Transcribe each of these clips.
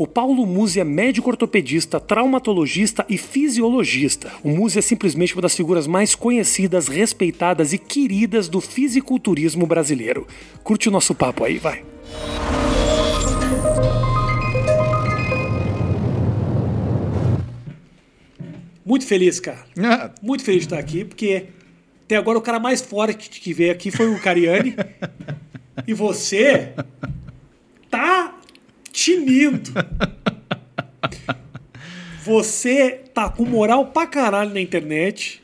O Paulo Musi é médico ortopedista, traumatologista e fisiologista. O Musi é simplesmente uma das figuras mais conhecidas, respeitadas e queridas do fisiculturismo brasileiro. Curte o nosso papo aí, vai. Muito feliz, cara. Ah, Muito feliz de estar aqui, porque até agora o cara mais forte que veio aqui foi o Cariani. e você tá tinindo. Você tá com moral pra caralho na internet.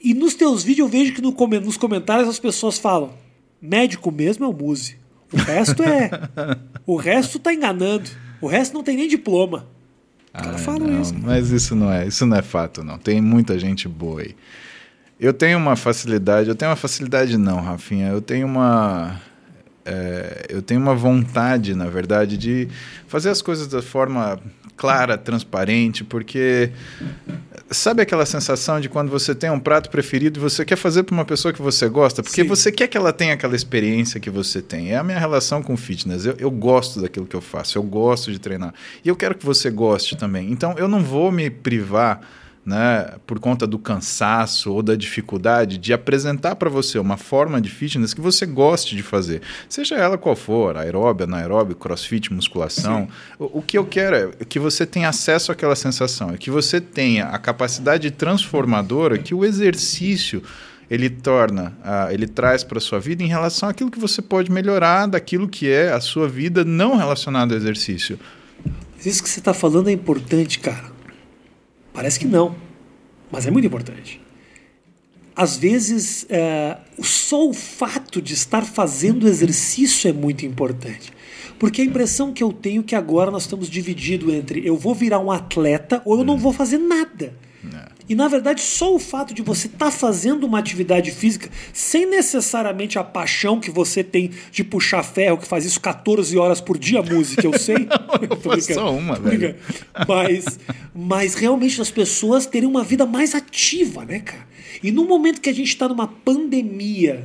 E nos teus vídeos eu vejo que no nos comentários as pessoas falam: médico mesmo é o Muse. O resto é. o resto tá enganando. O resto não tem nem diploma. Os caras falam não, isso. mas isso não é, isso não é fato, não. Tem muita gente boa aí. Eu tenho uma facilidade, eu tenho uma facilidade não, Rafinha. Eu tenho uma é, eu tenho uma vontade, na verdade, de fazer as coisas da forma clara, transparente, porque sabe aquela sensação de quando você tem um prato preferido e você quer fazer para uma pessoa que você gosta, porque Sim. você quer que ela tenha aquela experiência que você tem. É a minha relação com o fitness. Eu, eu gosto daquilo que eu faço, eu gosto de treinar. E eu quero que você goste também. Então eu não vou me privar né, por conta do cansaço ou da dificuldade de apresentar para você uma forma de fitness que você goste de fazer, seja ela qual for, aeróbia, anaeróbio, crossfit, musculação. O, o que eu quero é que você tenha acesso àquela sensação, é que você tenha a capacidade transformadora que o exercício ele torna, ah, ele traz para sua vida em relação àquilo que você pode melhorar daquilo que é a sua vida não relacionada ao exercício. Isso que você está falando é importante, cara. Parece que não, mas é muito importante. Às vezes, é, só o fato de estar fazendo exercício é muito importante. Porque a impressão que eu tenho é que agora nós estamos divididos entre eu vou virar um atleta ou eu não vou fazer nada. E na verdade, só o fato de você estar fazendo uma atividade física sem necessariamente a paixão que você tem de puxar ferro, que faz isso 14 horas por dia, música, eu sei. Foi brincando, só uma, velho. Mas, mas realmente as pessoas terem uma vida mais ativa, né, cara? E no momento que a gente está numa pandemia,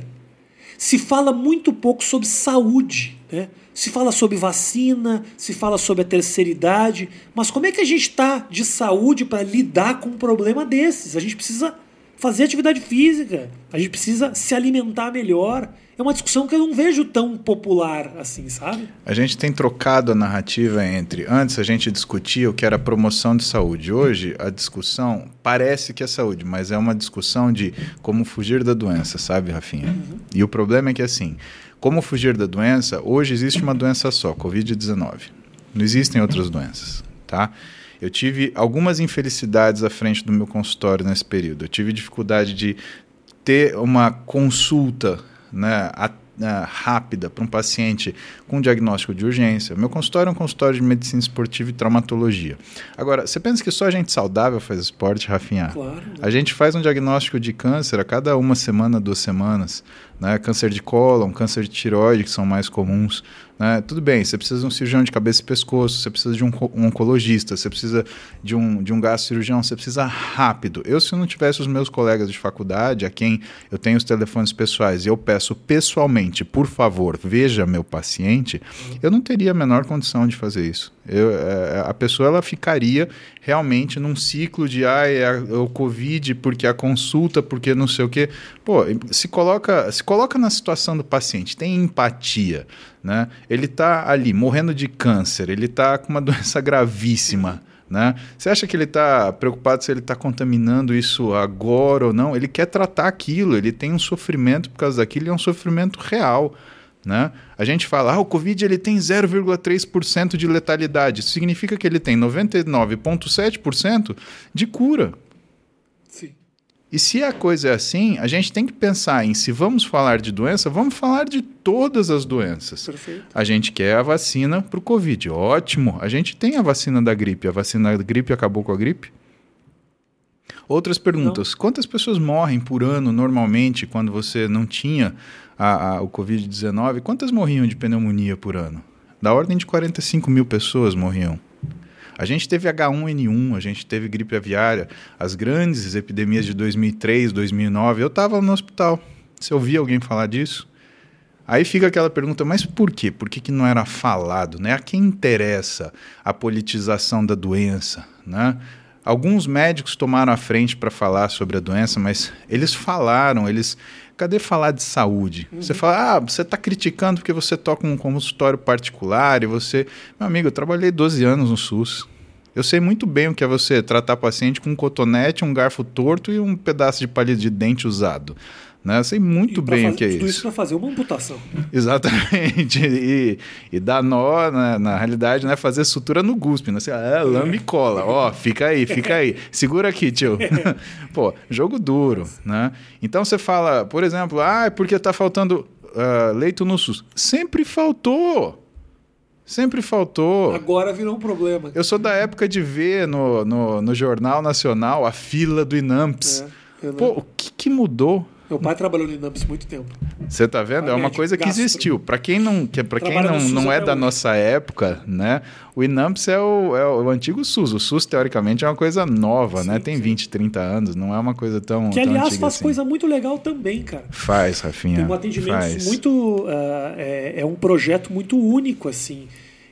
se fala muito pouco sobre saúde, né? Se fala sobre vacina, se fala sobre a terceira idade, mas como é que a gente está de saúde para lidar com um problema desses? A gente precisa fazer atividade física, a gente precisa se alimentar melhor. É uma discussão que eu não vejo tão popular assim, sabe? A gente tem trocado a narrativa entre. Antes a gente discutia o que era promoção de saúde. Hoje a discussão parece que é saúde, mas é uma discussão de como fugir da doença, sabe, Rafinha? E o problema é que assim, como fugir da doença, hoje existe uma doença só, Covid-19. Não existem outras doenças, tá? Eu tive algumas infelicidades à frente do meu consultório nesse período. Eu tive dificuldade de ter uma consulta né, a- a- rápida para um paciente com diagnóstico de urgência. Meu consultório é um consultório de medicina esportiva e traumatologia. Agora, você pensa que só gente saudável faz esporte, Rafinha? Claro. A gente faz um diagnóstico de câncer a cada uma semana, duas semanas. Né? Câncer de cólon, câncer de tireoide, que são mais comuns. Né? Tudo bem, você precisa de um cirurgião de cabeça e pescoço, você precisa de um, um oncologista, você precisa de um, de um gastrocirurgião, você precisa rápido. Eu, se não tivesse os meus colegas de faculdade, a quem eu tenho os telefones pessoais, e eu peço pessoalmente, por favor, veja meu paciente, eu não teria a menor condição de fazer isso. Eu, é, a pessoa ela ficaria realmente num ciclo de ai, é, a- o Covid, porque a consulta, porque não sei o quê. Pô, se coloca, se coloca na situação do paciente, tem empatia. Né? Ele está ali morrendo de câncer, ele está com uma doença gravíssima. Né? Você acha que ele está preocupado se ele está contaminando isso agora ou não? Ele quer tratar aquilo, ele tem um sofrimento por causa daquilo, e é um sofrimento real. Né? A gente fala, ah, o Covid ele tem 0,3% de letalidade. Isso significa que ele tem 99,7% de cura. Sim. E se a coisa é assim, a gente tem que pensar em se vamos falar de doença, vamos falar de todas as doenças. Perfeito. A gente quer a vacina para o Covid. Ótimo. A gente tem a vacina da gripe. A vacina da gripe acabou com a gripe? Outras perguntas. Quantas pessoas morrem por ano normalmente quando você não tinha a, a- o Covid-19? Quantas morriam de pneumonia por ano? Da ordem de 45 mil pessoas morriam. A gente teve H1N1, a gente teve gripe aviária, as grandes epidemias de 2003, 2009. Eu estava no hospital. Você ouvia alguém falar disso? Aí fica aquela pergunta, mas por quê? Por que, que não era falado? Né? A quem interessa a politização da doença? Né? Alguns médicos tomaram a frente para falar sobre a doença, mas eles falaram, eles. Cadê falar de saúde? Uhum. Você fala, ah, você está criticando porque você toca um consultório particular e você. Meu amigo, eu trabalhei 12 anos no SUS. Eu sei muito bem o que é você tratar paciente com um cotonete, um garfo torto e um pedaço de palito de dente usado. Né? Eu sei muito bem fazer, o que é tudo isso. isso para fazer uma amputação. Exatamente. E, e dar nó, né? na realidade, né? fazer sutura no guspe. Né? Assim, ah, lame e cola. Ó, fica aí, fica aí. Segura aqui, tio. Pô, jogo duro. Né? Então você fala, por exemplo, ah, é porque tá faltando uh, leito no SUS. Sempre faltou. Sempre faltou. Agora virou um problema. Eu sou da época de ver no, no, no Jornal Nacional a fila do INAMPS. É, Pô, o que, que mudou? Meu pai trabalhou no INAMPS muito tempo. Você tá vendo? é uma coisa que gastro. existiu. Para quem não, que, pra quem não, não é da hoje. nossa época, né? O INAMPS é o, é o antigo SUS. O SUS, teoricamente, é uma coisa nova, sim, né? Tem sim. 20, 30 anos, não é uma coisa tão. Que, tão aliás, faz assim. coisa muito legal também, cara. Faz, Rafinha. Tem um atendimento faz. muito. Uh, é, é um projeto muito único, assim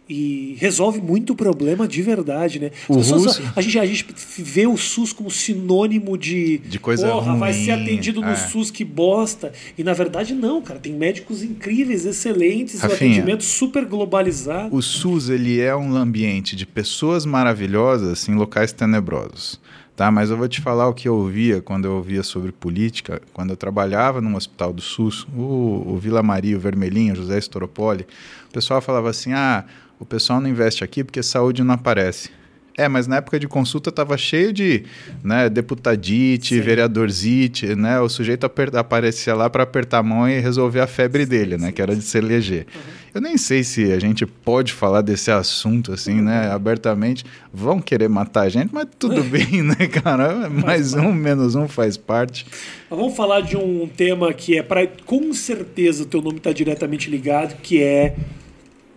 e resolve muito problema de verdade, né? O pessoas, a, gente, a gente vê o SUS como sinônimo de, de coisa porra, ruim. vai ser atendido no é. SUS, que bosta. E na verdade não, cara, tem médicos incríveis, excelentes, Rafinha, um atendimento super globalizado. O SUS, ele é um ambiente de pessoas maravilhosas em locais tenebrosos. Tá, mas eu vou te falar o que eu ouvia quando eu ouvia sobre política, quando eu trabalhava num hospital do SUS, o, o Vila Maria, o Vermelhinho, José Estoropoli, o pessoal falava assim: ah, o pessoal não investe aqui porque saúde não aparece. É, mas na época de consulta estava cheio de né, deputadite, Sim. vereadorzite, né? O sujeito aparecia lá para apertar a mão e resolver a febre dele, né? Que era de se eleger. Uhum. Eu nem sei se a gente pode falar desse assunto assim, né? Uhum. Abertamente. Vão querer matar a gente, mas tudo bem, né, cara? Mais um, menos um faz parte. Vamos falar de um tema que é para com certeza o teu nome está diretamente ligado, que é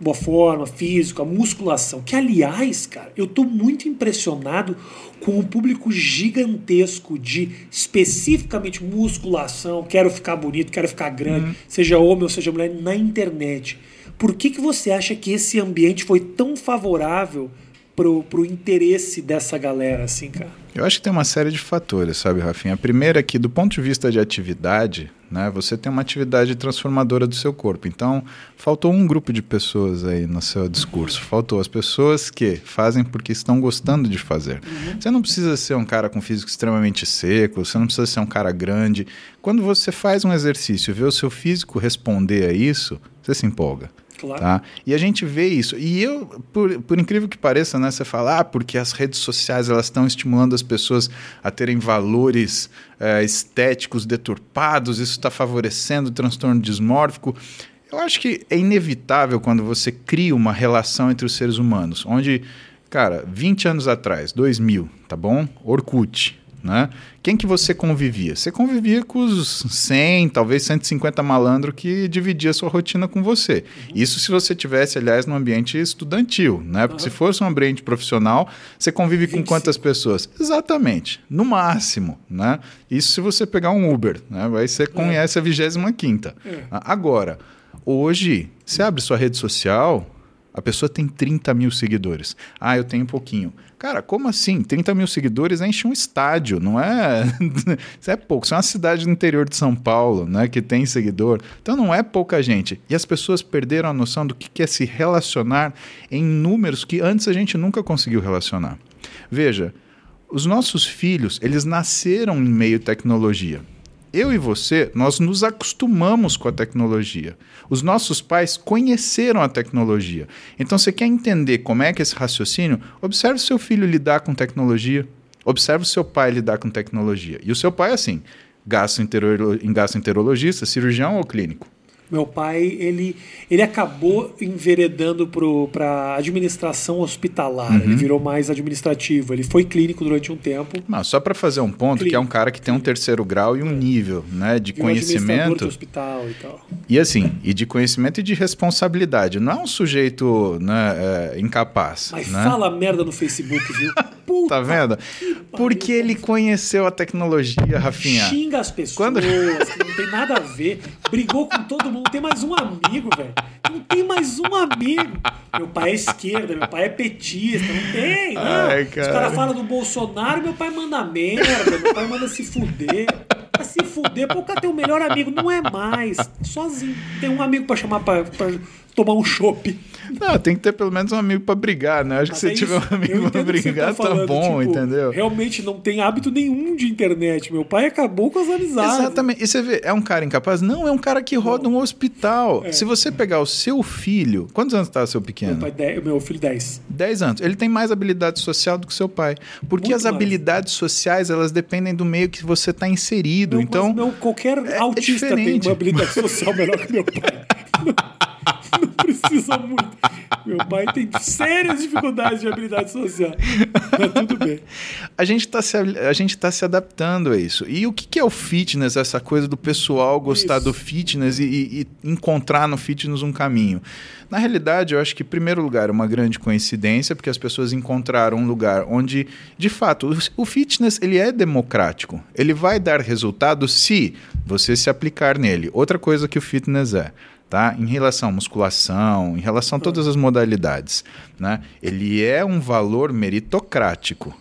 boa forma, físico, a musculação. Que, aliás, cara, eu tô muito impressionado com um público gigantesco de especificamente musculação, quero ficar bonito, quero ficar grande, uhum. seja homem ou seja mulher, na internet. Por que, que você acha que esse ambiente foi tão favorável pro, pro interesse dessa galera, assim, cara? Eu acho que tem uma série de fatores, sabe, Rafinha? A primeira é que, do ponto de vista de atividade, né, você tem uma atividade transformadora do seu corpo. Então, faltou um grupo de pessoas aí no seu discurso. Faltou as pessoas que fazem porque estão gostando de fazer. Uhum. Você não precisa ser um cara com físico extremamente seco, você não precisa ser um cara grande. Quando você faz um exercício e vê o seu físico responder a isso, você se empolga. Claro. Tá? E a gente vê isso. E eu, por, por incrível que pareça, né, você fala, ah, porque as redes sociais elas estão estimulando as pessoas a terem valores é, estéticos deturpados, isso está favorecendo o transtorno dismórfico. Eu acho que é inevitável quando você cria uma relação entre os seres humanos, onde, cara, 20 anos atrás, 2000, tá bom? Orkut, né? Quem que você convivia? Você convivia com os 100, talvez 150 malandros que dividia sua rotina com você. Isso se você tivesse, aliás, no ambiente estudantil, né? Porque uhum. se fosse um ambiente profissional, você convive 25. com quantas pessoas? Exatamente, no máximo, né? Isso se você pegar um Uber, né? Aí você é. conhece a 25 quinta. É. Agora, hoje, você abre sua rede social, a pessoa tem 30 mil seguidores. Ah, eu tenho um pouquinho. Cara, como assim? 30 mil seguidores enche um estádio, não é? Isso é pouco. Isso é uma cidade do interior de São Paulo, né? Que tem seguidor. Então não é pouca gente. E as pessoas perderam a noção do que é se relacionar em números que antes a gente nunca conseguiu relacionar. Veja, os nossos filhos, eles nasceram em meio tecnologia eu e você, nós nos acostumamos com a tecnologia. Os nossos pais conheceram a tecnologia. Então, você quer entender como é que esse raciocínio? Observe seu filho lidar com tecnologia. Observe seu pai lidar com tecnologia. E o seu pai, assim, gastroenterologista, cirurgião ou clínico? Meu pai, ele, ele acabou enveredando para administração hospitalar. Uhum. Ele virou mais administrativo. Ele foi clínico durante um tempo. Não, só para fazer um ponto, clínico. que é um cara que tem um terceiro grau e um é. nível né, de virou conhecimento. Hospital e tal. E assim, e de conhecimento e de responsabilidade. Não é um sujeito né, é, incapaz. Mas né? fala merda no Facebook, viu? Puta tá vendo? Porque ele conheceu a tecnologia, Rafinha. Xinga as pessoas, Quando- que não tem nada a ver. Brigou com todo mundo. Tem mais um amigo, velho. Não tem mais um amigo. Meu pai é esquerda, meu pai é petista. Não tem, não. Ai, Os cara. caras falam do Bolsonaro, meu pai manda merda. Meu pai manda se fuder. Pra se fuder, pô, o cara tem o melhor amigo. Não é mais. Sozinho. Tem um amigo pra chamar pra, pra tomar um chopp. Não, tem que ter pelo menos um amigo pra brigar, né? Acho que se é tiver um amigo pra você brigar, tá, falando, bom, tipo, entendeu? Realmente não tem hábito nenhum de internet. Meu pai acabou com as amizades. Exatamente. E você vê, é um cara incapaz? Não, é um cara que roda um hospital. Se você pegar o seu filho. Quantos anos tá seu pequeno? É. Meu, pai, dez- meu filho 10. 10 anos. Ele tem mais habilidade social do que seu pai. Porque Muito as mais. habilidades sociais, elas dependem do meio que você está inserido. Meu, então, mas meu, qualquer é autista tem diferente. uma habilidade social melhor que meu pai. Não, precisa muito. Meu pai tem sérias dificuldades de habilidade social. Mas tudo bem. a gente está se, a gente tá se adaptando a isso. E o que, que é o fitness, essa coisa do pessoal gostar Isso. do fitness e, e- encontrar no fitness um caminho? Na realidade, eu acho que, em primeiro lugar, é uma grande coincidência, porque as pessoas encontraram um lugar onde, de fato, o, o fitness ele é democrático. Ele vai dar resultado se você se aplicar nele. Outra coisa que o fitness é. Tá? Em relação à musculação, em relação a todas as modalidades, né? Ele é um valor meritocrático.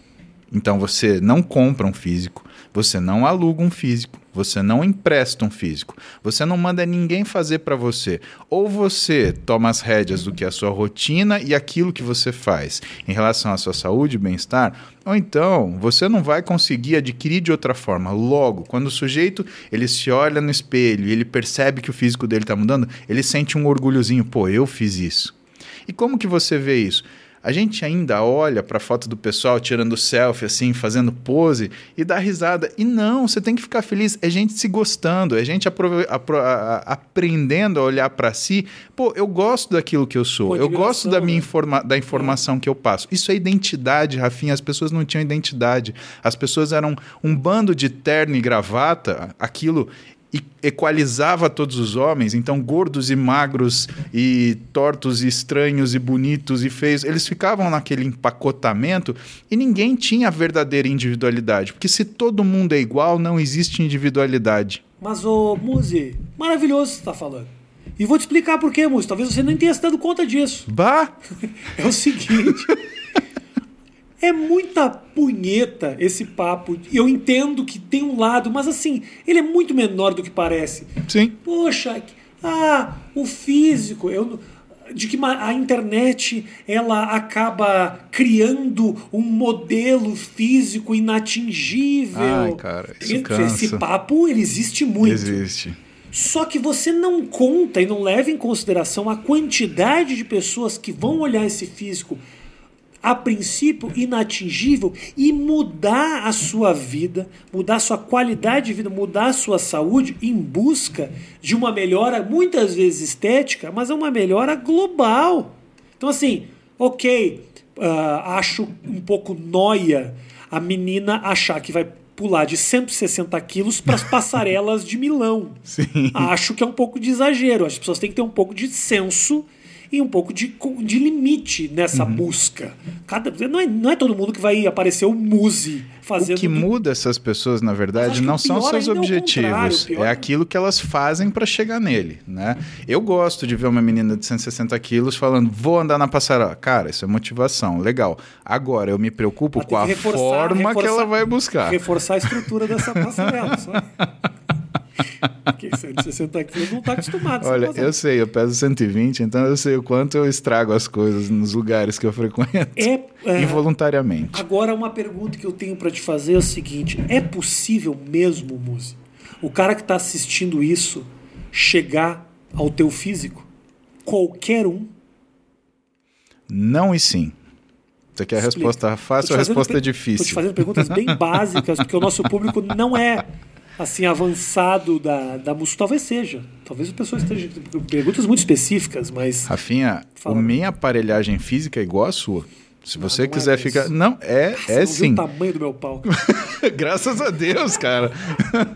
Então você não compra um físico, você não aluga um físico, você não empresta um físico, você não manda ninguém fazer para você. Ou você toma as rédeas do que é a sua rotina e aquilo que você faz em relação à sua saúde e bem-estar, ou então você não vai conseguir adquirir de outra forma. Logo, quando o sujeito ele se olha no espelho e ele percebe que o físico dele está mudando, ele sente um orgulhozinho, pô, eu fiz isso. E como que você vê isso? A gente ainda olha para a foto do pessoal tirando selfie, assim, fazendo pose e dá risada. E não, você tem que ficar feliz. É gente se gostando, é gente aprendendo a olhar para si. Pô, eu gosto daquilo que eu sou, Com eu gosto da admiração, minha né? informa da informação que eu passo. Isso é identidade, Rafinha. As pessoas não tinham identidade. As pessoas eram um bando de terno e gravata, aquilo e equalizava todos os homens, então gordos e magros e tortos e estranhos e bonitos e feios, eles ficavam naquele empacotamento e ninguém tinha a verdadeira individualidade, porque se todo mundo é igual, não existe individualidade. Mas, ô, Muzi, maravilhoso você tá falando. E vou te explicar por quê, Muzi. Talvez você nem tenha se dado conta disso. Bah! É o seguinte. É muita punheta esse papo. Eu entendo que tem um lado, mas assim, ele é muito menor do que parece. Sim. Poxa, ah, o físico, eu, de que a internet ela acaba criando um modelo físico inatingível. Ai, cara, isso Esse- cansa. Esse papo ele existe muito. Existe. Só que você não conta e não leva em consideração a quantidade de pessoas que vão olhar esse físico a princípio inatingível e mudar a sua vida, mudar a sua qualidade de vida, mudar a sua saúde em busca de uma melhora, muitas vezes estética, mas é uma melhora global. Então, assim, ok, ah, acho um pouco noia a menina achar que vai pular de 160 quilos para as passarelas de Milão. Sim. Acho que é um pouco de exagero. As pessoas têm que ter um pouco de senso e um pouco de, de limite nessa Uhum. busca. Cada, não, é, não é todo mundo que vai aparecer o Muse fazendo. O que muda essas pessoas, na verdade, que não são seus é objetivos. É é- aquilo que elas fazem para chegar nele, né? Eu gosto de ver uma menina de 160 quilos falando, vou andar na passarela. Cara, isso é motivação, legal. Agora, eu me preocupo com a que reforçar- forma que reforçar- ela vai buscar. Reforçar a estrutura dessa passarela. Só. Porque 160 quilos não está acostumado. a Olha, eu sei, eu peso 120, então eu sei o quanto eu estrago as coisas nos lugares que eu frequento. É, é, Involuntariamente. Agora, uma pergunta que eu tenho para te fazer é o seguinte: é possível mesmo, Muzi, o cara que está assistindo isso chegar ao teu físico? Qualquer um? Não e sim. Você quer a Explica. resposta fácil ou a resposta per- difícil? Tô te fazendo perguntas bem básicas, porque o nosso público não é assim avançado da, da música. Talvez seja. Talvez a pessoa esteja. Perguntas muito específicas, mas. Rafinha, Fala. a minha aparelhagem física é igual à sua. Se Não, você não é quiser mesmo. ficar. Não, é, Você é não sim. o tamanho do meu pau. Graças a Deus, cara.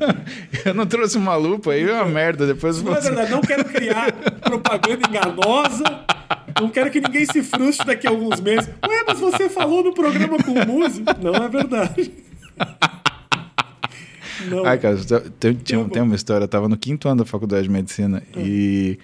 eu não trouxe uma lupa aí, é uma merda. Depois Não é você. verdade, não quero criar propaganda enganosa. Não quero que ninguém se frustre daqui a alguns meses. Ué, mas você falou no programa com o músico. Não é verdade. Não. Ai, cara, tem, tinha, tem uma história. Eu tava no quinto ano da faculdade de medicina hum. e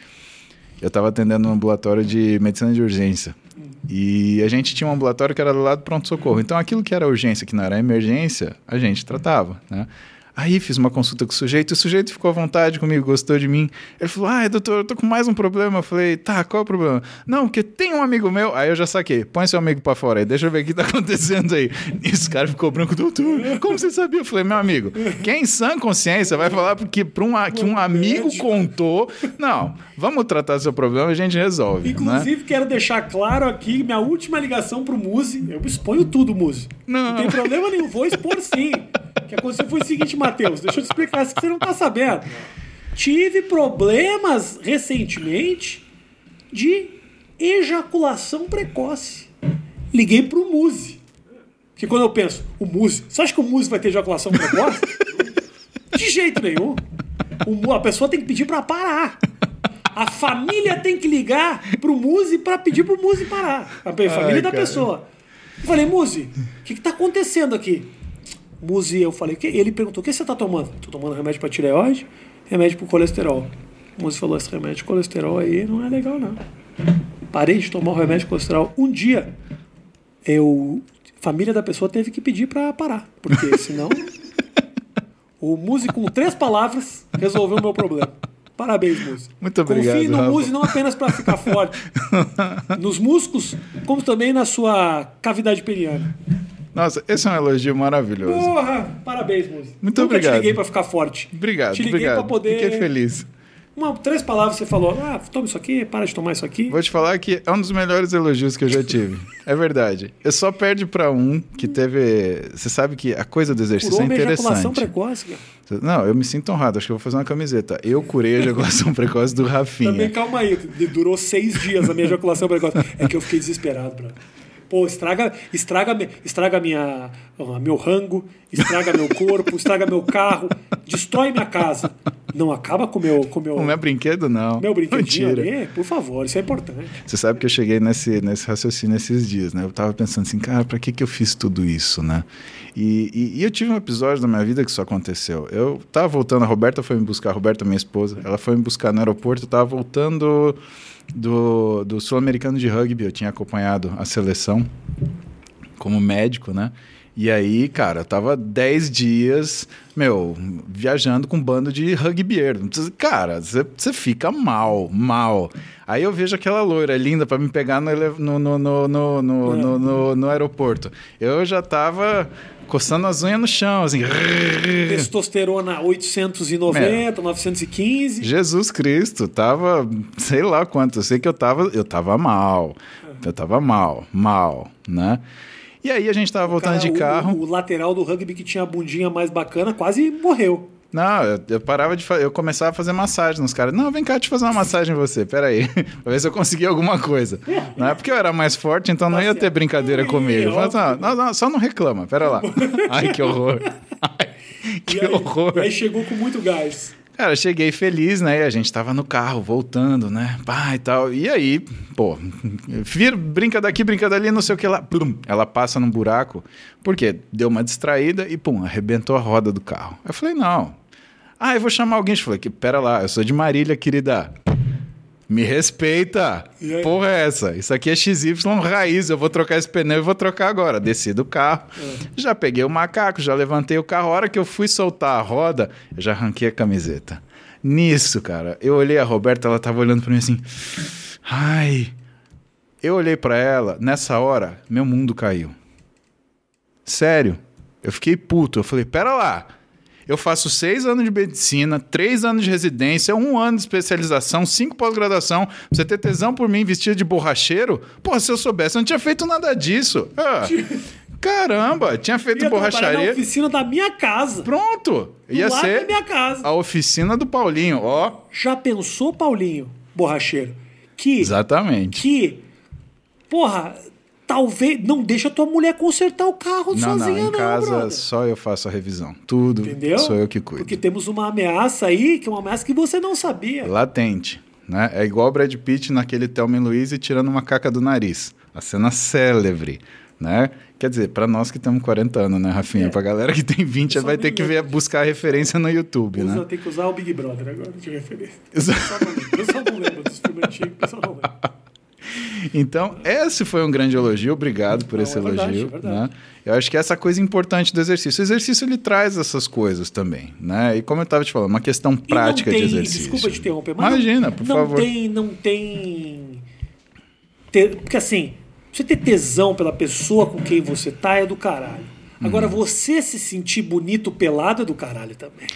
eu tava atendendo um ambulatório de medicina de urgência. Hum. E a gente tinha um ambulatório que era do lado do pronto-socorro. Então aquilo que era urgência, que não era emergência, a gente tratava, né? Aí fiz uma consulta com o sujeito, e o sujeito ficou à vontade comigo, gostou de mim. Ele falou: Ah, doutor, eu tô com mais um problema. Eu falei: Tá, qual é o problema? Não, porque tem um amigo meu. Aí eu já saquei: Põe seu amigo pra fora aí, deixa eu ver o que tá acontecendo aí. E esse cara ficou branco, doutor, como você sabia? Eu falei: Meu amigo, quem em sã consciência vai falar porque pra um, que um amigo contou. Não, vamos tratar seu problema e a gente resolve. Né? Inclusive, né? quero deixar claro aqui minha última ligação pro Muzi. Eu exponho tudo, Muzi. Não. não tem problema nenhum, vou expor sim. Que aconteceu foi o seguinte, Matheus, deixa eu te explicar se você não tá sabendo. Tive problemas recentemente de ejaculação precoce. Liguei pro Muse. Porque quando eu penso, o Muse, você acha que o Muse vai ter ejaculação precoce? De jeito nenhum. O, a pessoa tem que pedir para parar. A família tem que ligar pro Muse para pedir pro Muse parar. A família Ai, da cara. pessoa. Eu falei, Muse, o que, que tá acontecendo aqui? Muzi, eu falei, que? ele perguntou: o que você está tomando? Estou tomando remédio para tireoide, remédio para colesterol. O Muzi falou: esse remédio de colesterol aí não é legal, não. Parei de tomar o remédio de colesterol. Um dia, eu. A família da pessoa teve que pedir para parar, porque senão. o Muzi, com três palavras, resolveu o meu problema. Parabéns, Muzi. Muito obrigado. Confie no Muzi não apenas para ficar forte, nos músculos, como também na sua cavidade peniana. Nossa, esse é um elogio maravilhoso. Porra! Parabéns, música. Muito Nunca obrigado. te liguei pra ficar forte. Obrigado, te liguei obrigado. pra poder... Fiquei feliz. Uma, três palavras você falou, ah, toma isso aqui, para de tomar isso aqui. Vou te falar que é um dos melhores elogios que eu já tive. é verdade. Eu só perde para um que teve. Você sabe que a coisa do exercício Curou é interessante. precoce, cara. Não, eu me sinto honrado. Acho que eu vou fazer uma camiseta. Eu curei a ejaculação precoce do Rafinha. Também calma aí. Durou seis dias a minha ejaculação precoce. É que eu fiquei desesperado, bro. Pô, estraga, estraga, estraga minha, meu rango, estraga meu corpo, estraga meu carro, destrói minha casa. Não acaba com meu, com meu. O meu brinquedo, não. Meu brinquedinho ali, por favor, isso é importante. Você sabe que eu cheguei nesse, nesse raciocínio esses dias, né? Eu tava pensando assim, cara, pra que, que eu fiz tudo isso, né? E, e, e, eu tive um episódio da minha vida que isso aconteceu. Eu tava voltando, a Roberta foi me buscar, a Roberta, minha esposa, ela foi me buscar no aeroporto, eu tava voltando do, do Sul-Americano de Rugby, eu tinha acompanhado a seleção como médico, né? E aí, cara, eu tava 10 dias, meu, viajando com um bando de rugbyeiro. Cara, você fica mal, mal. Aí eu vejo aquela loira linda para me pegar no, no, no, no, no, no, no, no aeroporto. Eu já tava coçando as unhas no chão, assim. Testosterona 890, 915. Jesus Cristo, tava, sei lá quanto, eu sei que eu tava, eu tava mal. Eu tava mal, mal, né? E aí a gente tava voltando cara, de carro. O, o, lateral do rugby que tinha a bundinha mais bacana quase morreu. Não, eu, eu, parava de eu começava a fazer massagem nos caras. Não, vem cá, eu fazer uma massagem em você, peraí. pra ver se eu conseguia alguma coisa. Não é porque eu era mais forte, então não ia ter brincadeira comigo. Não, não, não, só não reclama, pera lá. Ai, que horror. Ai, que e aí, horror. E aí chegou com muito gás. Cara, cheguei feliz, né? E a gente tava no carro, voltando, né? Pá e tal. E aí, pô, vira, brinca daqui, brinca dali, não sei o que lá. Plum, ela passa num buraco, porque deu uma distraída e, pum, arrebentou a roda do carro. Eu falei, não, ah, eu vou chamar alguém. Eu falei, que pera lá, eu sou de Marília, querida. Me respeita. Porra é essa? Isso aqui é XY raiz. Eu vou trocar esse pneu e vou trocar agora. Desci do carro. É. Já peguei o macaco, já levantei o carro. A hora que eu fui soltar a roda, eu já arranquei a camiseta. Nisso, cara, eu olhei a Roberta, ela tava olhando para mim assim. Ai. Eu olhei para ela, nessa hora, meu mundo caiu. Sério. Eu fiquei puto. Eu falei, pera lá. Eu faço seis anos de medicina, três anos de residência, um ano de especialização, cinco pós-graduação. Você ter tesão por mim vestido de borracheiro? Pô, se eu soubesse, eu não tinha feito nada disso. Ah, caramba, tinha feito ia borracharia. na oficina da minha casa. Pronto. Ia ser minha casa. a oficina do Paulinho, ó. Já pensou, Paulinho, borracheiro? Que. Exatamente. Que. Porra, talvez não deixa tua mulher consertar o carro não, sozinha, não. Em não, casa brother. só eu faço a revisão. Tudo Entendeu? sou eu que cuido. Porque temos uma ameaça aí, que é uma ameaça que você não sabia. Latente. Né? É igual o Brad Pitt naquele Thelma e Louise tirando uma caca do nariz. A cena célebre, né? Quer dizer, para nós que temos 40 anos, né, Rafinha? É. Pra galera que tem 20, vai ter que ver, buscar referência no YouTube, Usa, né? Tem que usar o Big Brother agora de referência. Eu só não, lembro dos filmes antigos, o pessoal não lembra. Então, esse foi um grande elogio, obrigado por não, esse é elogio. Verdade, é verdade. Né? Eu acho que essa coisa importante do exercício. O exercício ele traz essas coisas também, né? E como eu estava te falando, uma questão prática tem, de exercício. Desculpa te interromper, mas Imagina, não, por não favor. Tem, não tem. Ter, porque assim, você ter tesão pela pessoa com quem você tá é do caralho. Agora, uhum. você se sentir bonito pelado é do caralho também.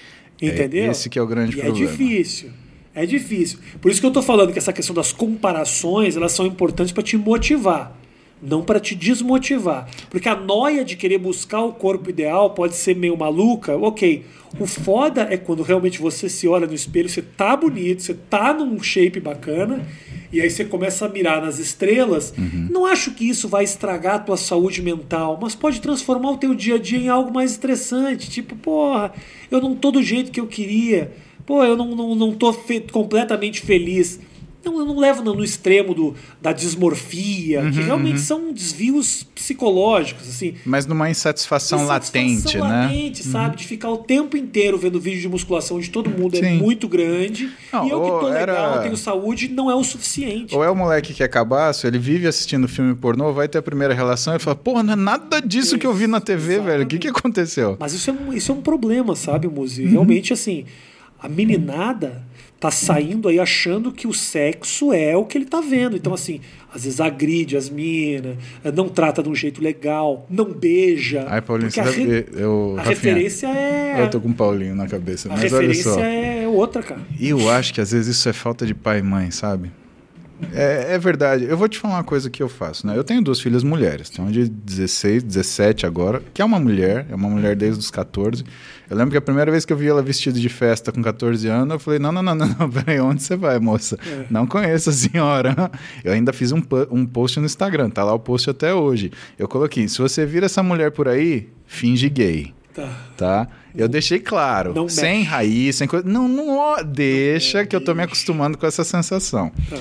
É Entendeu? É esse que é o grande e problema. É difícil. É difícil. Por isso que eu estou falando que essa questão das comparações, elas são importantes para te motivar, não para te desmotivar. Porque a noia de querer buscar o corpo ideal pode ser meio maluca, ok. O foda é quando realmente você se olha no espelho, você tá bonito, você tá num shape bacana e aí você começa a mirar nas estrelas, uhum. não acho que isso vai estragar a tua saúde mental, mas pode transformar o teu dia a dia em algo mais estressante. Tipo, porra, eu não tô do jeito que eu queria. Pô, eu não, não, não tô fe completamente feliz. Não, eu não levo no, extremo do, da dismorfia, uhum, que realmente uhum. são desvios psicológicos, assim. Mas numa insatisfação, insatisfação latente, né? latente, sabe? Uhum. De ficar o tempo inteiro vendo vídeo de musculação de todo mundo é Sim. é muito grande. Não, e eu que tô era... legal, tenho saúde, não é o suficiente. Ou é o moleque que é cabaço, ele vive assistindo filme pornô, vai ter a primeira relação e fala, pô, não é nada disso que eu vi na TV, Exatamente. velho. O que, que aconteceu? Mas isso é um, isso é um problema, sabe, Muzi? Uhum. Realmente, assim, a meninada tá saindo aí achando que o sexo é o que ele tá vendo. Então, assim, às vezes agride as minas, não trata de um jeito legal, não beija. Ai, Paulinho, você a, re... eu, a referência é. Eu tô com o Paulinho na cabeça, a mas referência olha só. é outra, cara. E eu acho que às vezes isso é falta de pai e mãe, sabe? É, é, verdade. Eu vou te falar uma coisa que eu faço, né? Eu tenho duas filhas mulheres. Tem uma de 16, 17 agora, que é uma mulher, é uma mulher desde os 14. Eu lembro que a primeira vez que eu vi ela vestida de festa com 14 anos, eu falei: não, não, não, não, não peraí, onde você vai, moça? É. Não conheço a senhora. Eu ainda fiz um, um post no Instagram, tá lá o post até hoje. Eu coloquei: se você vir essa mulher por aí, finge gay. Tá. tá? Eu deixei claro. Não sem mexe. raiz, sem coisa. Não, não, deixa não que eu tô me acostumando com essa sensação. Tá.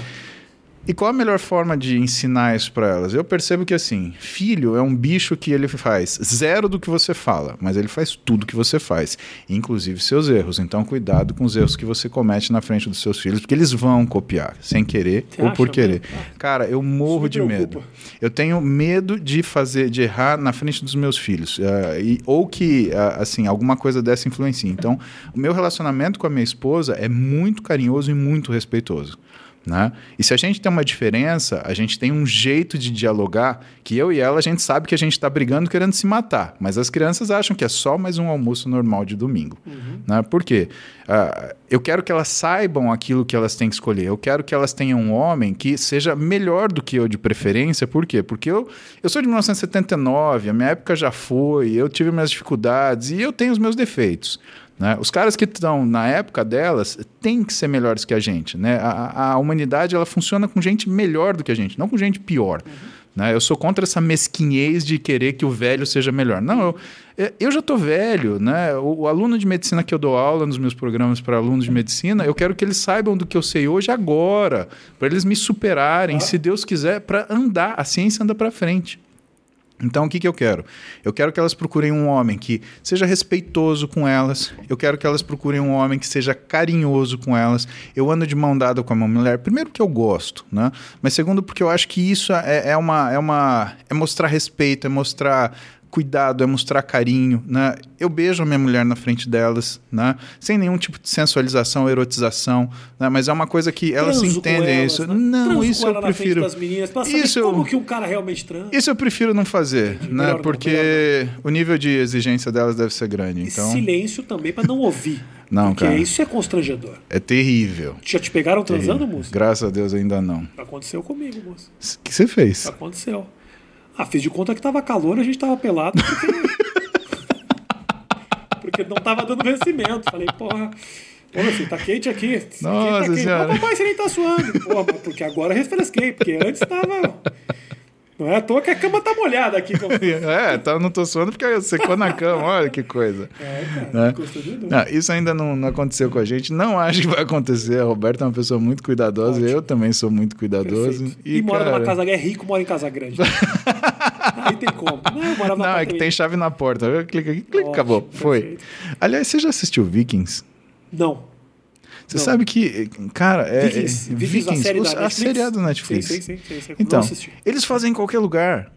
E qual a melhor forma de ensinar isso para elas? Eu percebo que assim, filho é um bicho que ele faz zero do que você fala, mas ele faz tudo que você faz, inclusive seus erros. Então, cuidado com os erros que você comete na frente dos seus filhos, porque eles vão copiar, sem querer você ou por querer. Cara, eu morro de medo. Eu tenho medo de fazer, de errar na frente dos meus filhos, uh, e, ou que uh, assim alguma coisa dessa influencie. Então, o meu relacionamento com a minha esposa é muito carinhoso e muito respeitoso. Né? E se a gente tem uma diferença, a gente tem um jeito de dialogar que eu e ela a gente sabe que a gente está brigando querendo se matar, mas as crianças acham que é só mais um almoço normal de domingo. Uhum. Né? Por quê? Uh, eu quero que elas saibam aquilo que elas têm que escolher. Eu quero que elas tenham um homem que seja melhor do que eu de preferência. Por quê? Porque eu, eu sou de 1979, a minha época já foi, eu tive minhas dificuldades e eu tenho os meus defeitos. Né? Os caras que estão na época delas têm que ser melhores que a gente. Né? A, a, humanidade ela funciona com gente melhor do que a gente, não com gente pior. Uhum. Né? Eu sou contra essa mesquinhez de querer que o velho seja melhor. Não, eu, eu já estou velho. Né? O, o, aluno de medicina que eu dou aula nos meus programas para alunos de medicina, eu quero que eles saibam do que eu sei hoje agora, para eles me superarem, ah. se Deus quiser, para andar. A ciência anda para frente. Então, o que, que eu quero? Eu quero que elas procurem um homem que seja respeitoso com elas. Eu quero que elas procurem um homem que seja carinhoso com elas. Eu ando de mão dada com a minha mulher, primeiro porque eu gosto, né? Mas segundo porque eu acho que isso é, é uma, é uma é mostrar respeito, é mostrar cuidado, é mostrar carinho, né? Eu beijo a minha mulher na frente delas, né? Sem nenhum tipo de sensualização, erotização, né? Mas é uma coisa que elas Transo entendem elas, isso. Né? Não, Transo isso eu prefiro. das meninas, isso como eu... que um cara realmente transa. Isso eu prefiro não fazer, Entendi. né? Melhor Porque não, o nível de exigência delas deve ser grande, então. E silêncio também para não ouvir. Não, Porque cara. isso é constrangedor. É terrível. Já te pegaram transando, moço? Graças a Deus ainda não. Aconteceu comigo, moço. O que você fez? Aconteceu. Ah, fiz de conta que tava calor, a gente tava pelado porque, porque não tava dando vencimento. Falei, porra. Ô, meu filho, tá quente aqui. Nossa aqui tá quente. senhora. papai, você nem tá suando. Porra, porque agora refresquei, porque antes tava. Não é à toa que a cama tá molhada aqui. É, tá, não tô suando porque secou na cama, olha que coisa. É, cara, Né? constrangedor. Não, isso ainda não, não aconteceu com a gente. Não acho que vai acontecer. A Roberta é uma pessoa muito cuidadosa. Ótimo. Eu também sou muito cuidadoso. Perfeito. E, mora cara, numa casa é rico, mora em casa grande. Aí tem como. Não, Não, é que tem chave na porta. Eu clico aqui, clico, Ótimo, acabou. Foi. perfeito. Aliás, você já assistiu Vikings? Não. Você Não. sabe que, cara, é, Vikings. é, Vikings, a série os- da a Netflix? série do Netflix. Sim, sim, sim. sim. Então, eles fazem em qualquer lugar.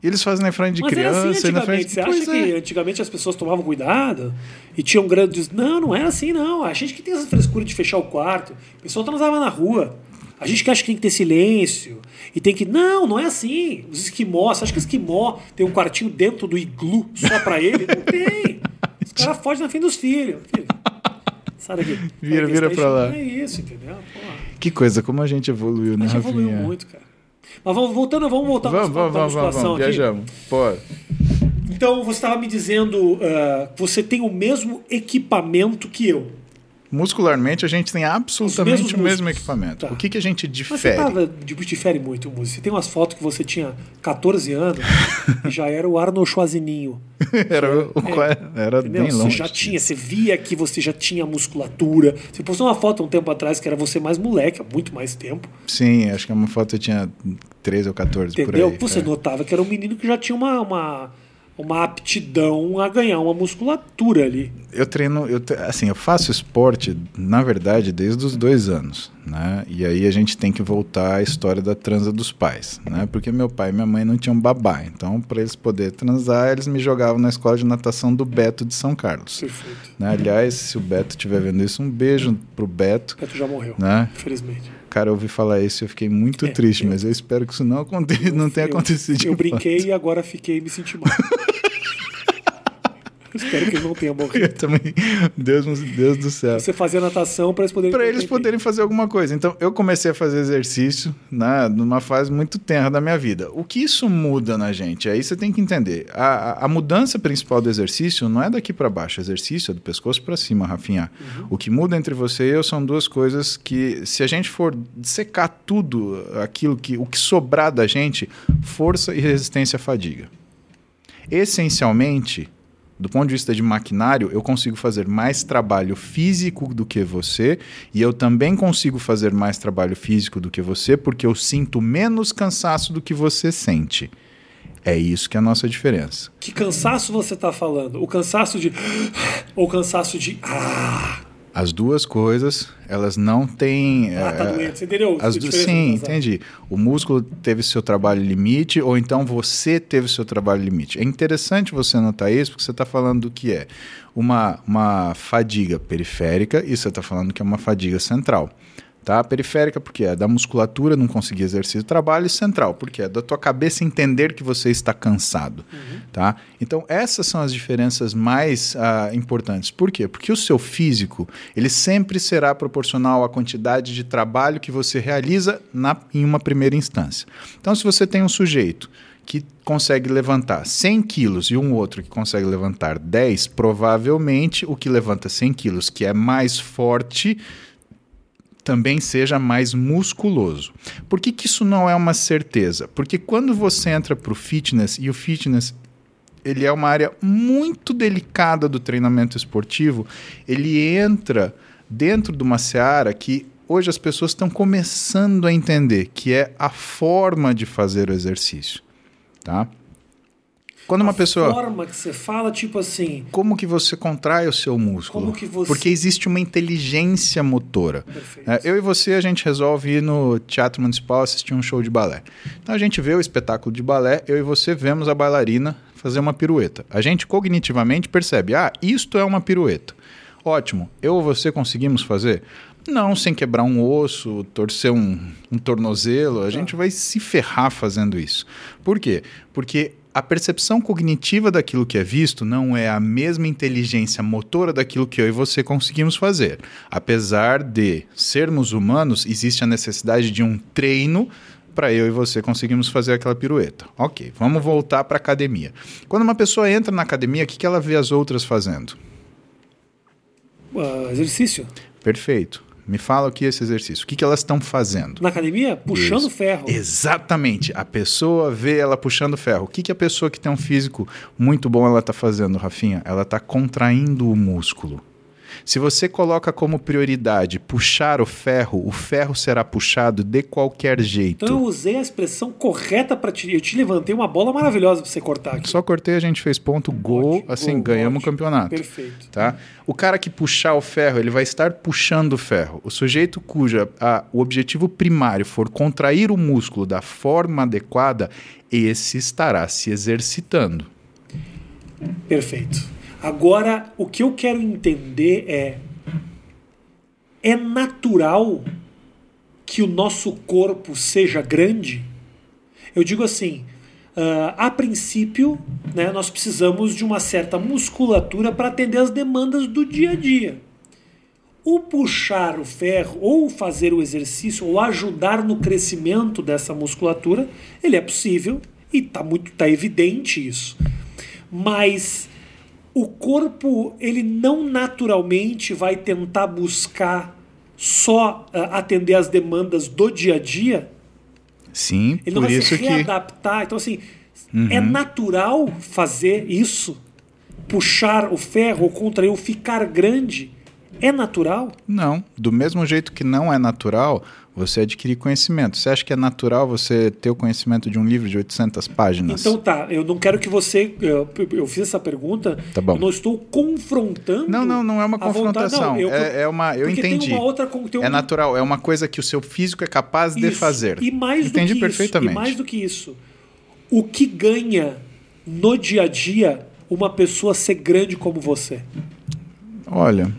Eles fazem na frente de Mas era criança assim na antigamente. frente Você acha Pois que é. antigamente as pessoas tomavam cuidado e tinham grandes. Não, não era assim, não. A gente que tem essa frescura de fechar o quarto. O pessoal transava na rua. A gente que acha que tem que ter silêncio. E tem que. Não, não é assim. Os esquimó, você acha que esquimó tem um quartinho dentro do iglu só pra ele? Não tem. Os caras fogem na fim dos filhos. Filho, Vira, Sai vira pra lá. É isso, entendeu? Porra. Que coisa, como a gente evoluiu, né, A gente evoluiu Rafinha? muito, cara. Mas vamos voltando, vamos voltar Vamos, para vamos, vamos, vamos, musculação vamos. aqui. Viajamos. Pô, Então, você estava me dizendo que você tem o mesmo equipamento que eu. Muscularmente a gente tem absolutamente o mesmo equipamento. Tá. O que, que a gente Mas você difere? tava, tipo, difere muito, Muzi. Você tem umas fotos que você tinha 14 anos e já era o Arnold Schwarzenegger. era o, qual- era Entendeu? bem Você longe. já tinha, você via que você já tinha musculatura. Você postou uma foto um tempo atrás que era você mais moleque, há muito mais tempo. Sim, acho que é uma foto eu tinha 13 ou 14 Entendeu? por aí. Você é. notava que era um menino que já tinha uma, uma, uma aptidão a ganhar uma musculatura ali. Eu treino, eu, assim, eu faço esporte, na verdade, desde os dois anos, né? E aí a gente tem que voltar à história da transa dos pais, né? Porque meu pai e minha mãe não tinham babá, então para eles poderem transar, eles me jogavam na escola de natação do Beto de São Carlos. Perfeito. Né? Aliás, se o Beto estiver vendo isso, um beijo pro Beto, O Beto já morreu, né? infelizmente. Cara, eu ouvi falar isso e eu fiquei muito É, triste, eu- mas eu espero que isso não, aconte... não tenha Eu- acontecido. Eu brinquei e agora fiquei me sentindo mal. Espero que ele não tenha morrido. Eu também. Deus, Deus do céu. Você fazia natação para eles poderem. para eles poderem fazer alguma coisa. Então, eu comecei a fazer exercício né, numa fase muito tenra da minha vida. O que isso muda na gente? Aí você tem que entender. A, a- mudança principal do exercício não é daqui para baixo. O exercício é do pescoço para cima, Rafinha. O que muda entre você e eu são duas coisas que, se a gente for secar tudo aquilo que o que sobrar da gente, força e resistência à fadiga. Essencialmente, do ponto de vista de maquinário, eu consigo fazer mais trabalho físico do que você, e eu também consigo fazer mais trabalho físico do que você, porque eu sinto menos cansaço do que você sente. É isso que é a nossa diferença. Que cansaço você está falando? O cansaço de. Ou o cansaço de. Ah, As duas coisas, elas não têm. ah tá é, doendo. Você entendeu? As du- sim, entendi. O músculo teve seu trabalho limite, ou então você teve seu trabalho limite. É interessante você notar isso, porque você está falando do que é uma, uma fadiga periférica e você está falando que é uma fadiga central. Tá? Periférica, porque é da musculatura não conseguir exercer o trabalho, e central, porque é da tua cabeça entender que você está cansado. Tá? Então, essas são as diferenças mais ah, importantes. Por quê? Porque o seu físico ele sempre será proporcional à quantidade de trabalho que você realiza na, em uma primeira instância. Então, se você tem um sujeito que consegue levantar 100 quilos e um outro que consegue levantar 10, provavelmente o que levanta 100 quilos, que é mais forte, também seja mais musculoso. Por que, que isso não é uma certeza? Porque quando você entra para o fitness, e o fitness ele é uma área muito delicada do treinamento esportivo, ele entra dentro de uma seara que hoje as pessoas estão começando a entender, que é a forma de fazer o exercício. Tá? Quando uma a pessoa forma que você fala, tipo assim. como que você contrai o seu músculo? Como que você- Porque existe uma inteligência motora. Perfeito. É, eu e você, a gente resolve ir no Teatro Municipal assistir um show de balé. Então a gente vê o espetáculo de balé, eu e você vemos a bailarina fazer uma pirueta. A gente cognitivamente percebe, ah, isto é uma pirueta. Ótimo, eu ou você conseguimos fazer? Não, sem quebrar um osso, torcer um, um tornozelo, a gente vai se ferrar fazendo isso. Por quê? Porque a percepção cognitiva daquilo que é visto não é a mesma inteligência motora daquilo que eu e você conseguimos fazer. Apesar de sermos humanos, existe a necessidade de um treino para eu e você conseguirmos fazer aquela pirueta. Ok, vamos voltar para a academia. Quando uma pessoa entra na academia, o que, que ela vê as outras fazendo? ah, exercício. Perfeito. Me fala o que é esse exercício. O que, que elas estão fazendo? Na academia? Puxando Isso. ferro. Exatamente. A pessoa vê ela puxando ferro. O que, que a pessoa que tem um físico muito bom ela está fazendo, Rafinha? Ela está contraindo o músculo. Se você coloca como prioridade puxar o ferro, o ferro será puxado de qualquer jeito. Então eu usei a expressão correta para te. Eu te levantei uma bola maravilhosa para você cortar aqui. Só cortei, a gente fez ponto, gol, assim, gol, ganhamos ótimo. o campeonato. Perfeito. Tá? O cara que puxar o ferro, ele vai estar puxando o ferro. O sujeito cuja a, o objetivo primário for contrair o músculo da forma adequada, esse estará se exercitando. Perfeito. Agora, o que eu quero entender é: é natural que o nosso corpo seja grande? Eu digo assim, uh, a princípio, né, nós precisamos de uma certa musculatura para atender as demandas do dia a dia. O puxar o ferro, ou fazer o exercício, ou ajudar no crescimento dessa musculatura, ele é possível e está muito tá evidente isso. Mas o corpo ele não naturalmente vai tentar buscar só uh, atender as demandas do dia a dia. Sim, Ele não por vai isso se que Uhum. readaptar. Então, assim, é natural fazer isso? Puxar o ferro ou contrair ou ficar grande? É natural? não, do mesmo jeito que não é natural você adquirir conhecimento. Você acha que é natural você ter o conhecimento de um livro de 800 páginas? Então tá, eu não quero que você. Eu, eu fiz essa pergunta. Tá bom. Eu não estou confrontando. Não, não, não é uma confrontação. não, eu- é, é uma, eu entendi. Tem uma outra, É um- natural, é uma coisa que o seu físico é capaz de Isso. fazer. E mais Entendi do que perfeitamente. Isso, e mais do que isso, o que ganha no dia a dia uma pessoa ser grande como você? Olha,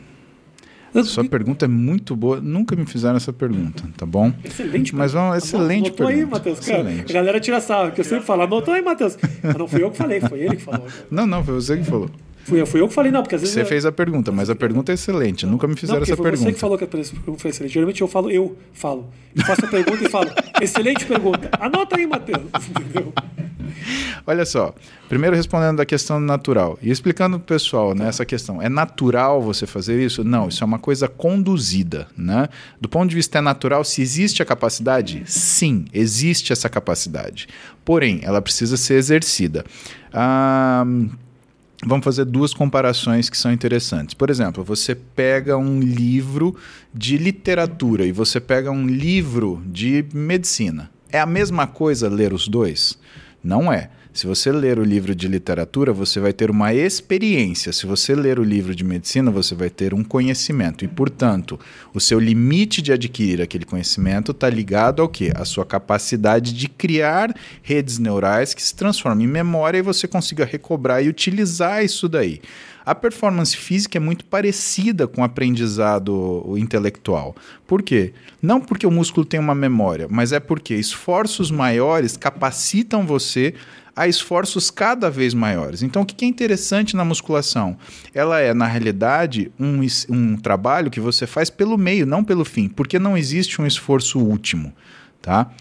Eu- sua pergunta é muito boa. Nunca me fizeram essa pergunta, tá bom? Excelente. Mas vamos, excelente Anotou aí, pergunta. Matheus. Cara, Excelente. a galera tira sarro, que eu sempre falo. Anotou aí, Matheus. Mas não fui eu que falei, foi ele que falou. Não, não, foi você que falou. Fui eu, fui eu que falei, não, porque às vezes. Você eu- fez a pergunta, mas a pergunta é excelente. Nunca me Não, fizeram porque essa foi você pergunta. que falou que a pergunta foi excelente. Geralmente eu falo, eu falo. Eu faço a pergunta e falo, excelente pergunta. Anota aí, Matheus. Entendeu? Olha só, primeiro respondendo da questão natural e explicando para o pessoal né, essa questão. É natural você fazer isso? Não, isso é uma coisa conduzida. Né? Do ponto de vista é natural, se existe a capacidade, sim, existe essa capacidade. Porém, ela precisa ser exercida. Ah, Vamos fazer duas comparações que são interessantes. Por exemplo, você pega um livro de literatura e você pega um livro de medicina. É a mesma coisa ler os dois? Não é. Se você ler o livro de literatura, você vai ter uma experiência. Se você ler o livro de medicina, você vai ter um conhecimento. E, portanto, o seu limite de adquirir aquele conhecimento está ligado ao quê? A sua capacidade de criar redes neurais que se transformam em memória e você consiga recobrar e utilizar isso daí. A performance física é muito parecida com o aprendizado intelectual. Por quê? Não porque o músculo tem uma memória, mas é porque esforços maiores capacitam você a esforços cada vez maiores. Então, o que é interessante na musculação? Ela é, na realidade, um, um trabalho que você faz pelo meio, não pelo fim, porque não existe um esforço último. Tá?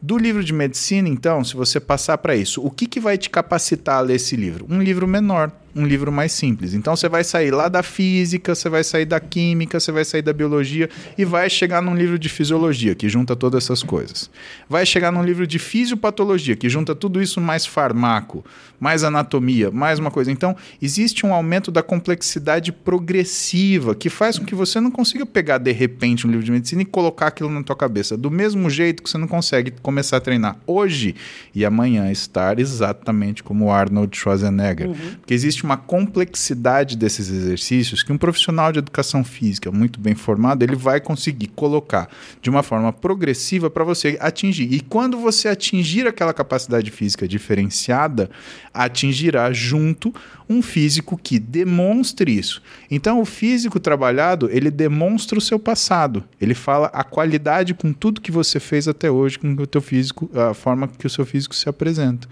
Do livro de medicina, então, se você passar para isso, o que, que vai te capacitar a ler esse livro? Um livro menor, um livro mais simples. Então você vai sair lá da física, você vai sair da química, você vai sair da biologia e vai chegar num livro de fisiologia, que junta todas essas coisas. Vai chegar num livro de fisiopatologia, que junta tudo isso mais farmaco, mais anatomia, mais uma coisa. Então, existe um aumento da complexidade progressiva que faz com que você não consiga pegar de repente um livro de medicina e colocar aquilo na tua cabeça. Do mesmo jeito que você não consegue começar a treinar hoje e amanhã estar exatamente como o Arnold Schwarzenegger. Uhum. Porque existe uma complexidade desses exercícios que um profissional de educação física muito bem formado, ele vai conseguir colocar de uma forma progressiva para você atingir. E quando você atingir aquela capacidade física diferenciada, atingirá junto um físico que demonstre isso. Então, o físico trabalhado, ele demonstra o seu passado. Ele fala a qualidade com tudo que você fez até hoje, com o teu físico, a forma que o seu físico se apresenta.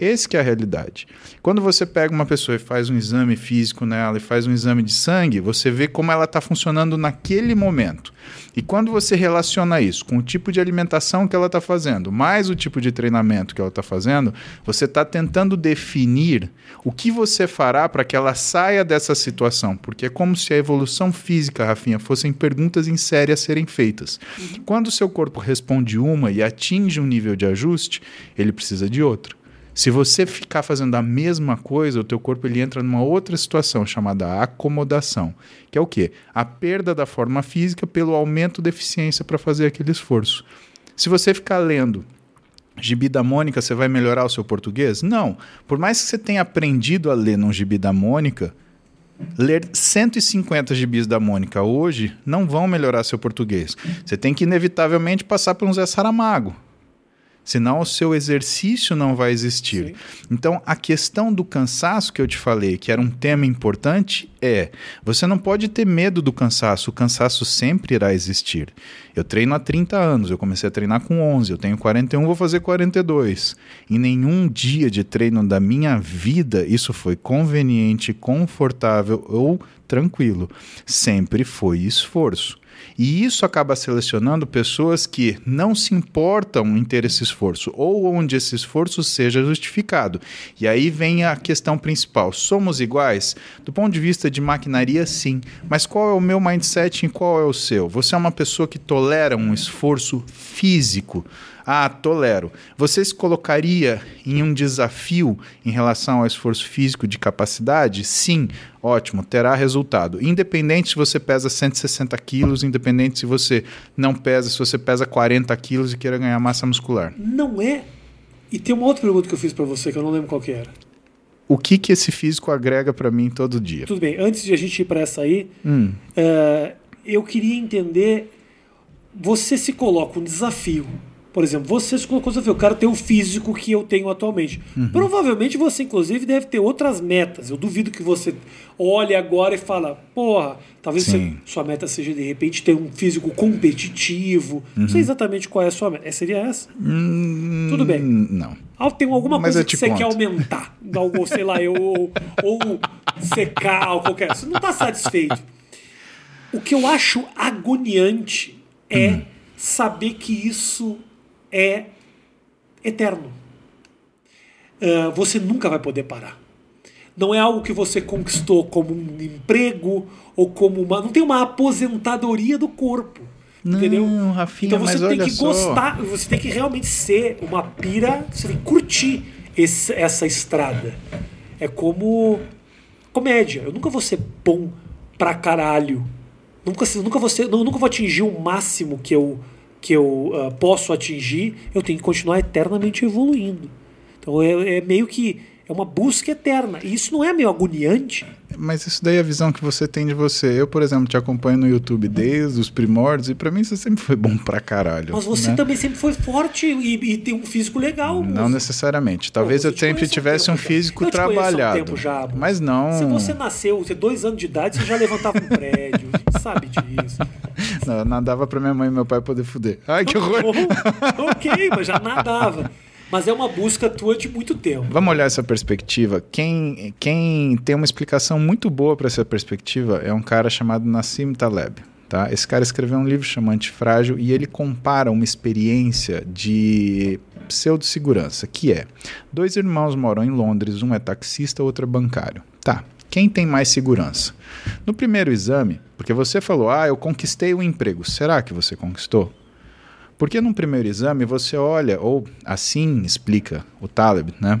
Esse que é a realidade. Quando você pega uma pessoa e faz um exame físico nela e faz um exame de sangue, você vê como ela está funcionando naquele momento. E quando você relaciona isso com o tipo de alimentação que ela está fazendo, mais o tipo de treinamento que ela está fazendo, você está tentando definir o que você fará para que ela saia dessa situação. Porque é como se a evolução física, Rafinha, fossem perguntas em série a serem feitas. Uhum. Quando o seu corpo responde uma e atinge um nível de ajuste, ele precisa de outra. Se você ficar fazendo a mesma coisa, o teu corpo ele entra numa outra situação chamada acomodação, que é o quê? A perda da forma física pelo aumento da eficiência para fazer aquele esforço. Se você ficar lendo gibi da Mônica, você vai melhorar o seu português? Não. Por mais que você tenha aprendido a ler num gibi da Mônica, ler 150 gibis da Mônica hoje não vão melhorar seu português. Você tem que inevitavelmente passar por um Zé Saramago Senão o seu exercício não vai existir. Sim. Então, a questão do cansaço que eu te falei, que era um tema importante, é: você não pode ter medo do cansaço, o cansaço sempre irá existir. Eu treino há 30 anos, eu comecei a treinar com 11, eu tenho 41, vou fazer 42. Em nenhum dia de treino da minha vida isso foi conveniente, confortável ou tranquilo. Sempre foi esforço. E isso acaba selecionando pessoas que não se importam em ter esse esforço, ou onde esse esforço seja justificado. E aí vem a questão principal: somos iguais? Do ponto de vista de maquinaria, sim. Mas qual é o meu mindset e qual é o seu? Você é uma pessoa que tolera um esforço físico ah, tolero. Você se colocaria em um desafio em relação ao esforço físico de capacidade? Sim, ótimo, terá resultado. Independente se você pesa 160 quilos, independente se você não pesa, se você pesa 40 quilos e queira ganhar massa muscular. Não é. E tem uma outra pergunta que eu fiz para você que eu não lembro qual que era. O que que esse físico agrega para mim todo dia? Tudo bem. Antes de a gente ir para essa aí, hum. uh, eu queria entender. Você se coloca um desafio por exemplo, você se colocou desafio, eu quero ter o físico que eu tenho atualmente. Uhum. Provavelmente você, inclusive, deve ter outras metas. Eu duvido que você olhe agora e fala, porra, talvez você, sua meta seja, de repente, ter um físico competitivo. Uhum. Não sei uhum. exatamente qual é a sua meta. É, seria essa? Hum, Tudo bem. Não. Ah, tem alguma Mas coisa que você conto. quer aumentar. Algo, sei lá, eu, ou, ou secar, ou qualquer. Você não está satisfeito. O que eu acho agoniante é uhum. saber que isso é eterno. Uh, você nunca vai poder parar. Não é algo que você conquistou como um emprego ou como uma. Não tem uma aposentadoria do corpo. Não, entendeu? Rafinha, então você tem que só. gostar, você tem que realmente ser uma pira, você tem que curtir esse, essa estrada. É como comédia. Eu nunca vou ser bom pra caralho. Nunca, nunca, vou, ser, nunca vou atingir o máximo que eu que eu uh, posso atingir, eu tenho que continuar eternamente evoluindo. Então é, é, meio que é uma busca eterna. E isso não é meio agoniante? Mas isso daí é a visão que você tem de você. Eu, por exemplo, te acompanho no YouTube desde os primórdios e para mim você sempre foi bom pra caralho. Mas você né? também sempre foi forte e, e tem um físico legal. Não mas... necessariamente. Talvez eu sempre tivesse um, um físico eu trabalhado. Um tempo já, mas não. Se você nasceu, você dois anos de idade, você já levantava um prédio. A gente sabe disso. Não, nadava pra minha mãe e meu pai poder fuder. Ai, que horror! ok, mas já nadava. Mas é uma busca tua de muito tempo. Vamos olhar essa perspectiva. Quem, quem tem uma explicação muito boa para essa perspectiva é um cara chamado Nassim Taleb. Tá? Esse cara escreveu um livro chamado Antifrágil e ele compara uma experiência de pseudo-segurança, que é dois irmãos moram em Londres, um é taxista, outro é bancário. Tá, quem tem mais segurança? No primeiro exame, porque você falou, ah, eu conquistei o emprego. Será que você conquistou? Porque no primeiro exame você olha, ou assim explica o Taleb, né?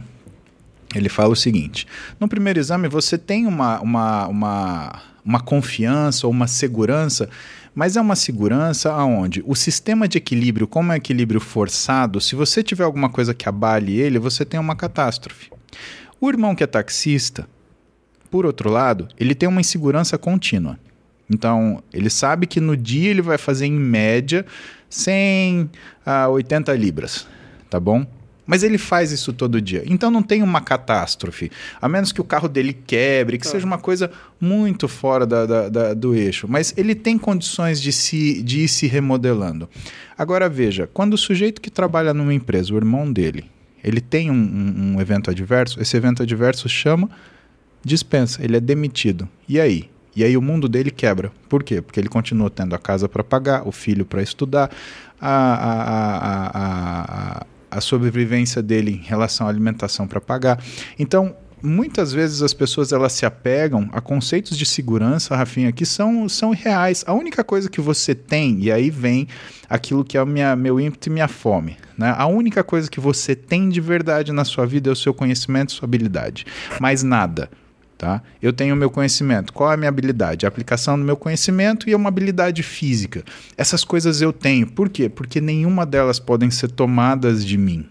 Ele fala o seguinte: no primeiro exame você tem uma, uma, uma, uma confiança ou uma segurança, mas é uma segurança aonde o sistema de equilíbrio, como é equilíbrio forçado, se você tiver alguma coisa que abale ele, você tem uma catástrofe. O irmão que é taxista, por outro lado, ele tem uma insegurança contínua. Então, ele sabe que no dia ele vai fazer em média 100 a 80 libras, tá bom? Mas ele faz isso todo dia. Então não tem uma catástrofe. A menos que o carro dele quebre, que seja uma coisa muito fora da, da, da, do eixo. Mas ele tem condições de, se, de ir se remodelando. Agora veja, quando o sujeito que trabalha numa empresa, o irmão dele, ele tem um, um, um evento adverso, esse evento adverso chama dispensa, ele é demitido. E aí? E aí o mundo dele quebra. Por quê? Porque ele continua tendo a casa para pagar, o filho para estudar, a, a, a, a, sobrevivência dele em relação à alimentação para pagar. Então, muitas vezes as pessoas elas se apegam a conceitos de segurança, Rafinha, que são, são reais. A única coisa que você tem, e aí vem aquilo que é o minha, meu ímpeto e minha fome. Né? A única coisa que você tem de verdade na sua vida é o seu conhecimento, sua habilidade. Mais nada. Tá? Eu tenho o meu conhecimento. Qual é a minha habilidade? A aplicação do meu conhecimento e uma habilidade física. Essas coisas eu tenho. Por quê? Porque nenhuma delas podem ser tomadas de mim.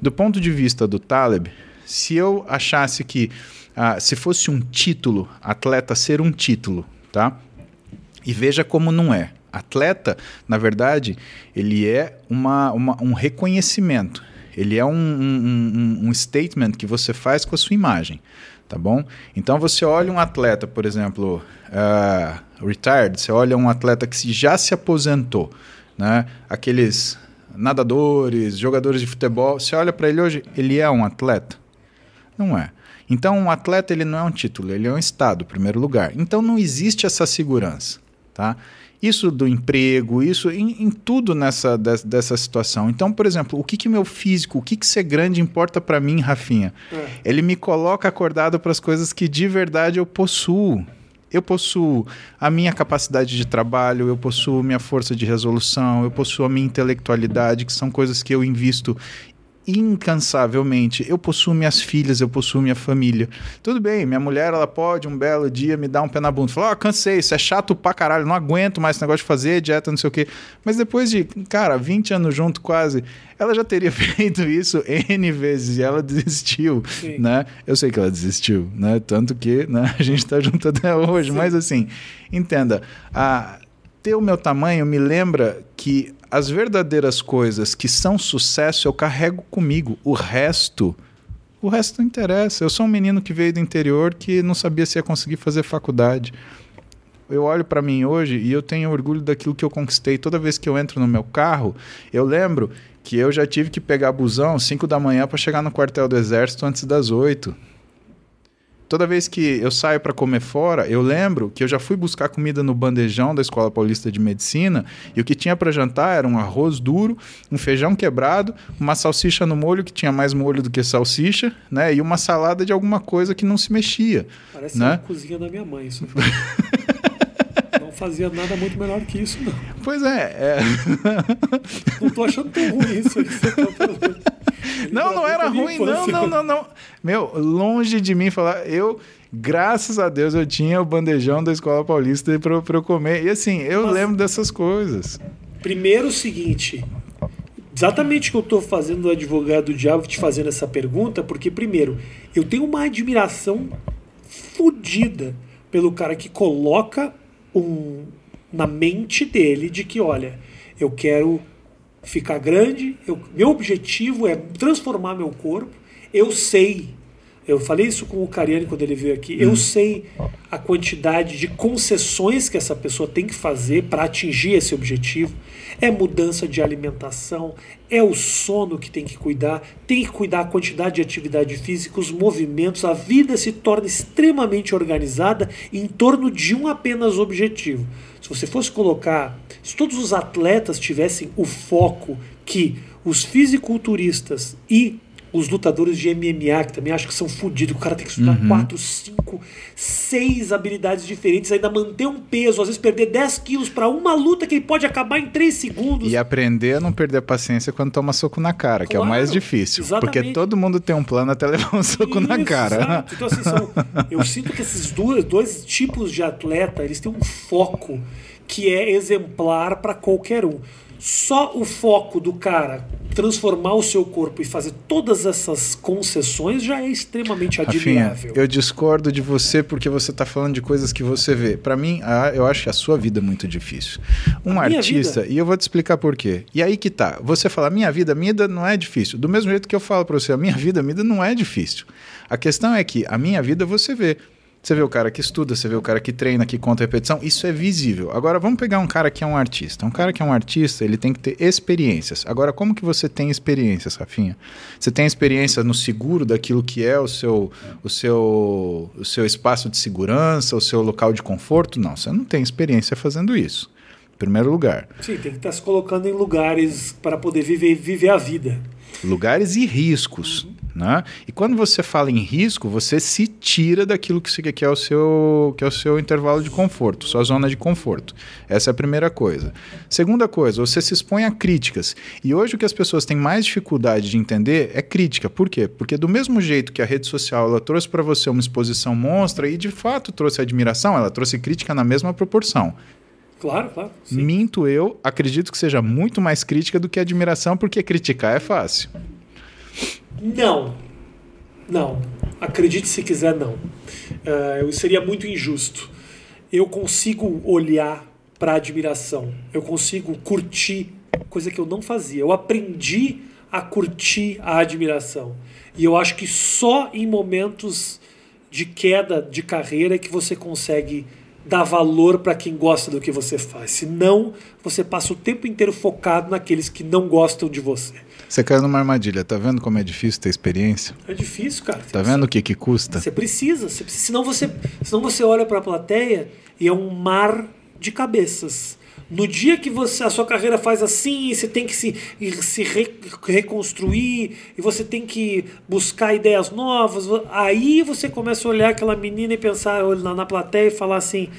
Do ponto de vista do Taleb, se eu achasse que ah, se fosse um título, atleta ser um título, tá? E veja como não é. Atleta, na verdade, ele é uma, uma um reconhecimento. Ele é um, um, um, um statement que você faz com a sua imagem, tá bom? Então você olha um atleta, por exemplo, uh, retired, você olha um atleta que já se aposentou, né? Aqueles nadadores, jogadores de futebol, você olha para ele hoje, ele é um atleta? Não é. Então, um atleta ele não é um título, ele é um estado, em primeiro lugar. Então, não existe essa segurança, tá? Isso do emprego, isso em, em tudo nessa des, dessa situação. Então, por exemplo, o que que meu físico, o que que ser grande importa para mim, Rafinha? É. Ele me coloca acordado para as coisas que de verdade eu possuo. Eu possuo a minha capacidade de trabalho, eu possuo minha força de resolução, eu possuo a minha intelectualidade, que são coisas que eu invisto incansavelmente. Eu possuo minhas filhas, eu possuo minha família. Tudo bem, minha mulher, ela pode um belo dia me dar um pé na bunda. Falar, ó, oh, cansei, isso é chato pra caralho, não aguento mais esse negócio de fazer dieta, não sei o quê. Mas depois de, cara, 20 anos junto quase, ela já teria feito isso N vezes e ela desistiu, Sim. né? Eu sei que ela desistiu, né? Tanto que né, a gente tá junto até hoje. Sim. Mas assim, entenda, a, ter o meu tamanho me lembra que as verdadeiras coisas que são sucesso eu carrego comigo. O resto, o resto não interessa. Eu sou um menino que veio do interior que não sabia se ia conseguir fazer faculdade. Eu olho para mim hoje e eu tenho orgulho daquilo que eu conquistei. Toda vez que eu entro no meu carro, eu lembro que eu já tive que pegar busão 5 da manhã para chegar no quartel do exército antes das 8 toda vez que eu saio para comer fora, eu lembro que eu já fui buscar comida no bandejão da Escola Paulista de Medicina e o que tinha para jantar era um arroz duro, um feijão quebrado, uma salsicha no molho que tinha mais molho do que salsicha, né? E uma salada de alguma coisa que não se mexia. Parece né? a cozinha da minha mãe, isso. fazia nada muito melhor que isso, não. Pois é. é... não tô achando tão ruim isso aí que você tá falando. Não, não era ruim, não, não, não, não. Meu, longe de mim falar, eu, graças a Deus, eu tinha o bandejão da Escola Paulista para eu comer. E assim, eu Mas, lembro dessas coisas. Primeiro o seguinte, exatamente o que eu estou fazendo do advogado do diabo te fazendo essa pergunta, porque primeiro, eu tenho uma admiração fodida pelo cara que coloca um, na mente dele de que, olha, eu quero ficar grande, eu, meu objetivo é transformar meu corpo. Eu sei, eu falei isso com o Cariani quando ele veio aqui, eu uhum. sei a quantidade de concessões que essa pessoa tem que fazer para atingir esse objetivo. É mudança de alimentação, é o sono que tem que cuidar, tem que cuidar a quantidade de atividade física, os movimentos, a vida se torna extremamente organizada em torno de um apenas objetivo. Se você fosse colocar, se todos os atletas tivessem o foco que os fisiculturistas e os lutadores de MMA, que também acho que são fodidos, o cara tem que estudar uhum. 4, 5, 6 habilidades diferentes, ainda manter um peso, às vezes perder 10 quilos para uma luta que ele pode acabar em 3 segundos. E aprender a não perder a paciência quando toma soco na cara, claro, que é o mais difícil. Exatamente. Porque todo mundo tem um plano até levar um soco Isso, na cara. Exato. Então, assim, são, eu sinto que esses dois, dois tipos de atleta, eles têm um foco que é exemplar para qualquer um. Só o foco do cara transformar o seu corpo e fazer todas essas concessões já é extremamente admirável. eu discordo de você porque você está falando de coisas que você vê. Para mim, eu acho a sua vida é muito difícil. Um a artista, e eu vou te explicar por quê. E aí que tá. Você fala, minha vida, minha vida não é difícil. Do mesmo jeito que eu falo para você, a minha vida, minha vida não é difícil. A questão é que a minha vida você vê. Você vê o cara que estuda, você vê o cara que treina, que conta repetição, isso é visível. Agora vamos pegar um cara que é um artista. Um cara que é um artista, ele tem que ter experiências. Agora, como que você tem experiências, Rafinha? Você tem experiência no seguro daquilo que é o seu, o seu, o seu espaço de segurança, o seu local de conforto? Não, você não tem experiência fazendo isso. Em primeiro lugar. Sim, tem que estar se colocando em lugares para poder viver, viver a vida. Lugares e riscos. Uhum. Né? E quando você fala em risco, você se tira daquilo que, que, é o seu, que é o seu intervalo de conforto, sua zona de conforto. Essa é a primeira coisa. Segunda coisa, você se expõe a críticas. E hoje o que as pessoas têm mais dificuldade de entender é crítica. Por quê? Porque do mesmo jeito que a rede social ela trouxe para você uma exposição monstra e de fato trouxe admiração, ela trouxe crítica na mesma proporção. Claro, claro. Sim. Minto eu, acredito que seja muito mais crítica do que admiração, porque criticar é fácil. Não. Não. Acredite se quiser, não. Uh, seria muito injusto. Eu consigo olhar para admiração. Eu consigo curtir, coisa que eu não fazia. Eu aprendi a curtir a admiração. E eu acho que só em momentos de queda de carreira é que você consegue dar valor para quem gosta do que você faz. Senão, você passa o tempo inteiro focado naqueles que não gostam de você. Você caiu numa armadilha, tá vendo como é difícil ter experiência? É difícil, cara. Tá vendo o que que custa? Você precisa, você senão você, senão você olha para a plateia e é um mar de cabeças. No dia que você a sua carreira faz assim, você tem que se, se re, reconstruir e você tem que buscar ideias novas, aí você começa a olhar aquela menina e pensar na, na plateia e falar assim: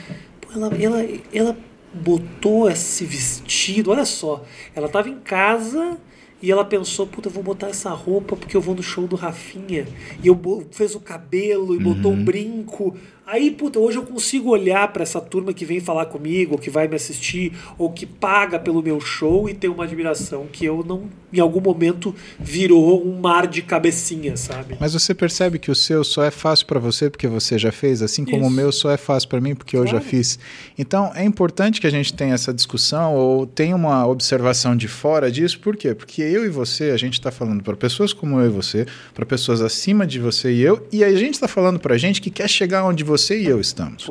ela, ela, ela botou esse vestido, olha só, ela estava em casa e ela pensou, puta, eu vou botar essa roupa porque eu vou no show do Rafinha. E eu fez o cabelo e botou um uhum. brinco. Aí, puta, hoje eu consigo olhar para essa turma que vem falar comigo, ou que vai me assistir, ou que paga pelo meu show e ter uma admiração que eu não, em algum momento, virou um mar de cabecinha, sabe? Mas você percebe que o seu só é fácil para você porque você já fez, assim como Isso. o meu só é fácil para mim porque claro. eu já fiz. Então, é importante que a gente tenha essa discussão ou tenha uma observação de fora disso, por quê? Porque eu e você, a gente está falando para pessoas como eu e você, para pessoas acima de você e eu, e a gente está falando para gente que quer chegar onde você você e eu estamos.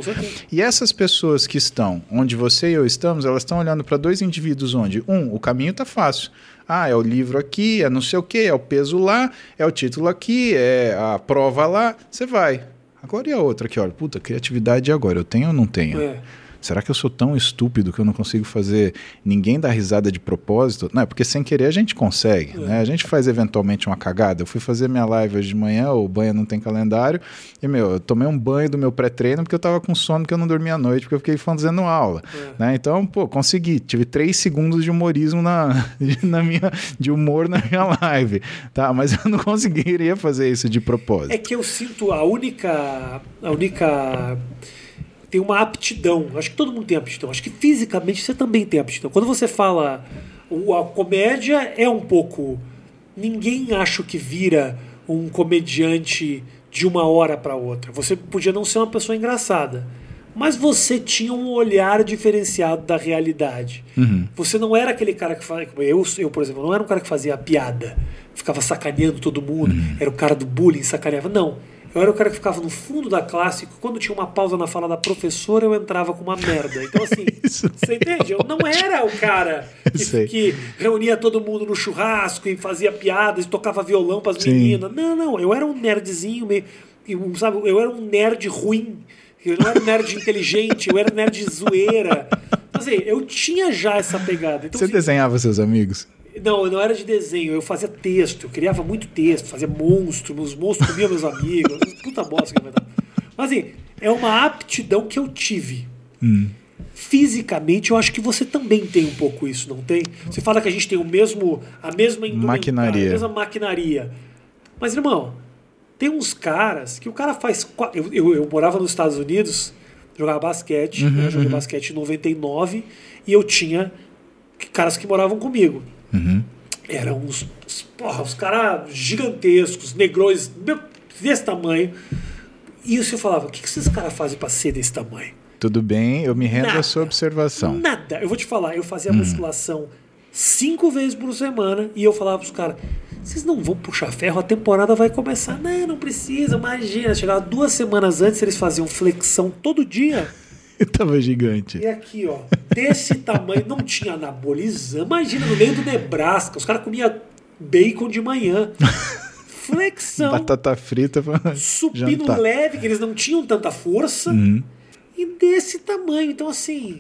E essas pessoas que estão onde você e eu estamos, elas estão olhando para dois indivíduos onde, um, o caminho está fácil. Ah, é o livro aqui, é não sei o quê, é o peso lá, é o título aqui, é a prova lá. Você vai. Agora e a outra aqui, olha, puta, criatividade agora, eu tenho ou não tenho? É. Será que eu sou tão estúpido que eu não consigo fazer ninguém dar risada de propósito? Não, é porque sem querer a gente consegue, é. né? A gente faz eventualmente uma cagada. Eu fui fazer minha live hoje de manhã, o banho não tem calendário, e, meu, eu tomei um banho do meu pré-treino porque eu tava com sono que eu não dormia à noite, porque eu fiquei fazendo aula, é. né? Então, pô, consegui. Tive três segundos de humorismo na, na minha, de humor na minha live, tá? Mas eu não conseguiria fazer isso de propósito. É que eu sinto a única... A única tem uma aptidão. Acho que todo mundo tem aptidão. Acho que fisicamente você também tem aptidão. Quando você fala a comédia é um pouco ninguém acha que vira um comediante de uma hora para outra. Você podia não ser uma pessoa engraçada, mas você tinha um olhar diferenciado da realidade. Uhum. Você não era aquele cara que fazia. Eu, eu, por exemplo, não era um cara que fazia piada, ficava sacaneando todo mundo, uhum. era o cara do bullying, sacaneava. Não eu era o cara que ficava no fundo da classe, quando tinha uma pausa na fala da professora, eu entrava com uma merda. Então, assim, você entende? Eu não era o cara que, que, reunia todo mundo no churrasco e fazia piadas e tocava violão para as meninas. Não, não, eu era um nerdzinho meio. Sabe, eu era um nerd ruim. Eu não era um nerd inteligente, eu era um nerd zoeira. Então, assim, eu tinha já essa pegada. Então, você assim, desenhava seus amigos? Não, não era de desenho, eu fazia texto, eu criava muito texto, fazia monstro, meus monstros comiam meus amigos, puta bosta que eu Mas assim, é uma aptidão que eu tive. Hum. Fisicamente, eu acho que você também tem um pouco isso, não tem? Você fala que a gente tem o mesmo, a mesma maquinaria. a mesma maquinaria. Mas, irmão, tem uns caras que o cara faz. Eu, eu, eu morava nos Estados Unidos, jogava basquete, uhum, né? joguei uhum. basquete em 99, e eu tinha caras que moravam comigo. Uhum. Eram uns, porra, os caras gigantescos, negrões desse tamanho. E você falava, o que, que esses caras fazem para ser desse tamanho? Tudo bem, eu me rendo à sua observação. Nada. Eu vou te falar, eu fazia hum. musculação cinco vezes por semana e eu falava pros caras, vocês não vão puxar ferro, a temporada vai começar. Não, não precisa, imagina. Chegava duas semanas antes, eles faziam flexão todo dia. Tava gigante. E aqui, ó, desse tamanho, não tinha anabolizante. Imagina, no meio do Nebraska, os caras comiam bacon de manhã. Flexão. Batata frita pra supino jantar. leve, que eles não tinham tanta força. Uhum. E desse tamanho. Então, assim.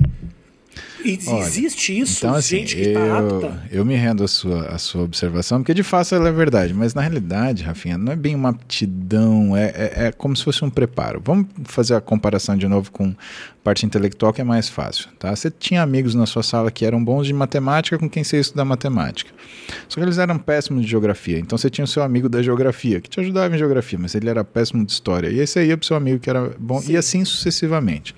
Olha, existe isso, Então, assim, gente que tá eu, apta. eu me rendo à sua, à sua observação, porque de fato ela é verdade, mas na realidade, Rafinha, não é bem uma aptidão, é, é, é como se fosse um preparo. Vamos fazer a comparação de novo com parte intelectual, que é mais fácil. Tá? Você tinha amigos na sua sala que eram bons de matemática com quem você ia estudar matemática. Só que eles eram péssimos de geografia. Então você tinha o seu amigo da geografia, que te ajudava em geografia, mas ele era péssimo de história. E esse aí ia pro seu amigo que era bom, Sim. e assim sucessivamente.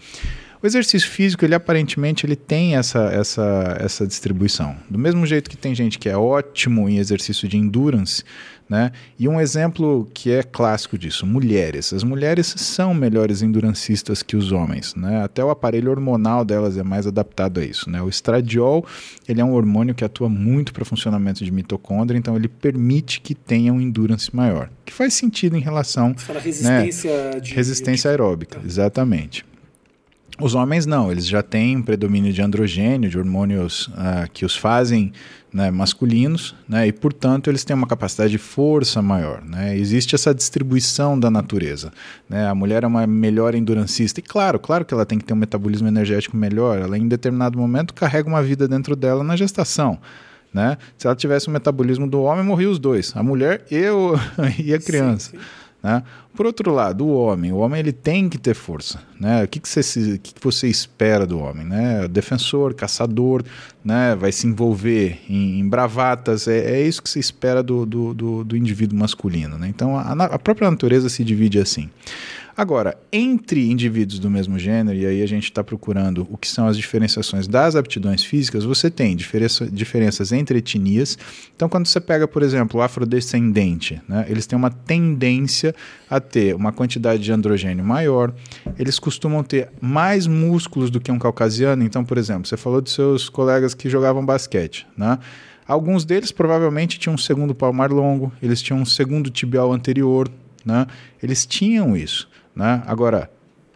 O exercício físico, ele aparentemente ele tem essa, essa, essa distribuição. Do mesmo jeito que tem gente que é ótimo em exercício de endurance, né? E um exemplo que é clássico disso, mulheres. As mulheres são melhores endurancistas que os homens, né? Até o aparelho hormonal delas é mais adaptado a isso, né? O estradiol, ele é um hormônio que atua muito para o funcionamento de mitocôndria, então ele permite que tenha um endurance maior, que faz sentido em relação Você fala resistência de. Resistência aeróbica, exatamente. Os homens não, eles já têm um predomínio de androgênio, de hormônios ah, que os fazem né, masculinos, né, e portanto eles têm uma capacidade de força maior. Né? Existe essa distribuição da natureza. Né? A mulher é uma melhor endurancista, e claro, claro que ela tem que ter um metabolismo energético melhor, ela em determinado momento carrega uma vida dentro dela na gestação. Né? Se ela tivesse o metabolismo do homem, morriam os dois, a mulher e, o, e a criança. Sim, sim. Né? Por outro lado, o homem, o homem ele tem que ter força, né? O que, que, você, que, que você espera do homem, né? Defensor, caçador, né? Vai se envolver em, em bravatas, é, é isso que se espera do, do, do, do indivíduo masculino, né? Então a, a própria natureza se divide assim. Agora, entre indivíduos do mesmo gênero, e aí a gente está procurando o que são as diferenciações das aptidões físicas, você tem diferença, diferenças entre etnias. Então, quando você pega, por exemplo, o afrodescendente, né, eles têm uma tendência a ter uma quantidade de androgênio maior, eles costumam ter mais músculos do que um caucasiano. Então, por exemplo, você falou dos seus colegas que jogavam basquete, né? Alguns deles provavelmente tinham um segundo palmar longo, eles tinham um segundo tibial anterior, né? Eles tinham isso, né? Agora,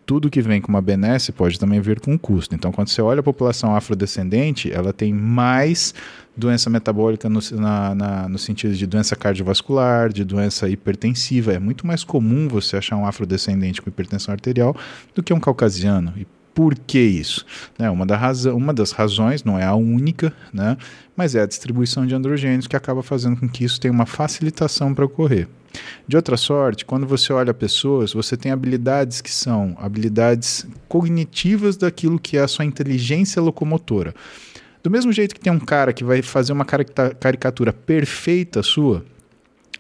tudo que vem com uma benesse pode também vir com um custo. Então, quando você olha a população afrodescendente, ela tem mais doença metabólica no, na- na- no sentido de doença cardiovascular, de doença hipertensiva. É muito mais comum você achar um afrodescendente com hipertensão arterial do que um caucasiano. E por que isso? Né, uma, da razão, uma das razões, não é a única, né, mas é a distribuição de androgênios que acaba fazendo com que isso tenha uma facilitação para ocorrer. De outra sorte, quando você olha pessoas, você tem habilidades que são habilidades cognitivas daquilo que é a sua inteligência locomotora. Do mesmo jeito que tem um cara que vai fazer uma carica- caricatura perfeita sua,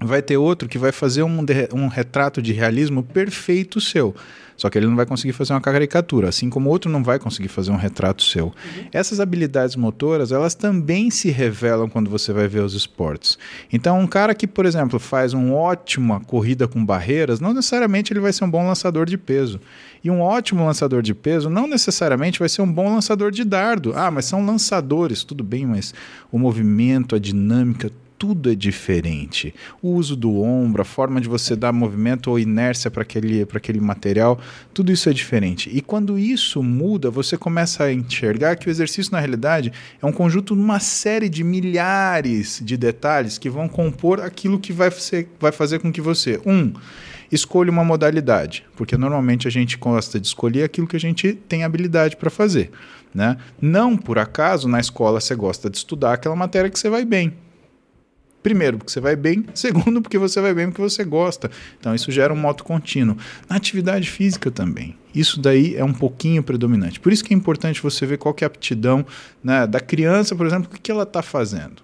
vai ter outro que vai fazer um, um retrato de realismo perfeito seu. Só que ele não vai conseguir fazer uma caricatura, assim como outro não vai conseguir fazer um retrato seu. Essas habilidades motoras, elas também se revelam quando você vai ver os esportes. Então, um cara que, por exemplo, faz uma ótima corrida com barreiras, não necessariamente ele vai ser um bom lançador de peso. E um ótimo lançador de peso não necessariamente vai ser um bom lançador de dardo. Ah, mas são lançadores, tudo bem, mas o movimento, a dinâmica, tudo é diferente. O uso do ombro, a forma de você dar movimento ou inércia para aquele, aquele material, tudo isso é diferente. E quando isso muda, você começa a enxergar que o exercício, na realidade, é um conjunto de uma série de milhares de detalhes que vão compor aquilo que vai, ser, vai fazer com que você, um, escolha uma modalidade, porque normalmente a gente gosta de escolher aquilo que a gente tem habilidade para fazer. Né? Não por acaso na escola você gosta de estudar aquela matéria que você vai bem. Primeiro, porque você vai bem. Segundo, porque você vai bem porque você gosta. Então, isso gera um moto contínuo. Na atividade física também. Isso daí é um pouquinho predominante. Por isso que é importante você ver qual é a aptidão né, da criança, por exemplo, o que, que ela está fazendo.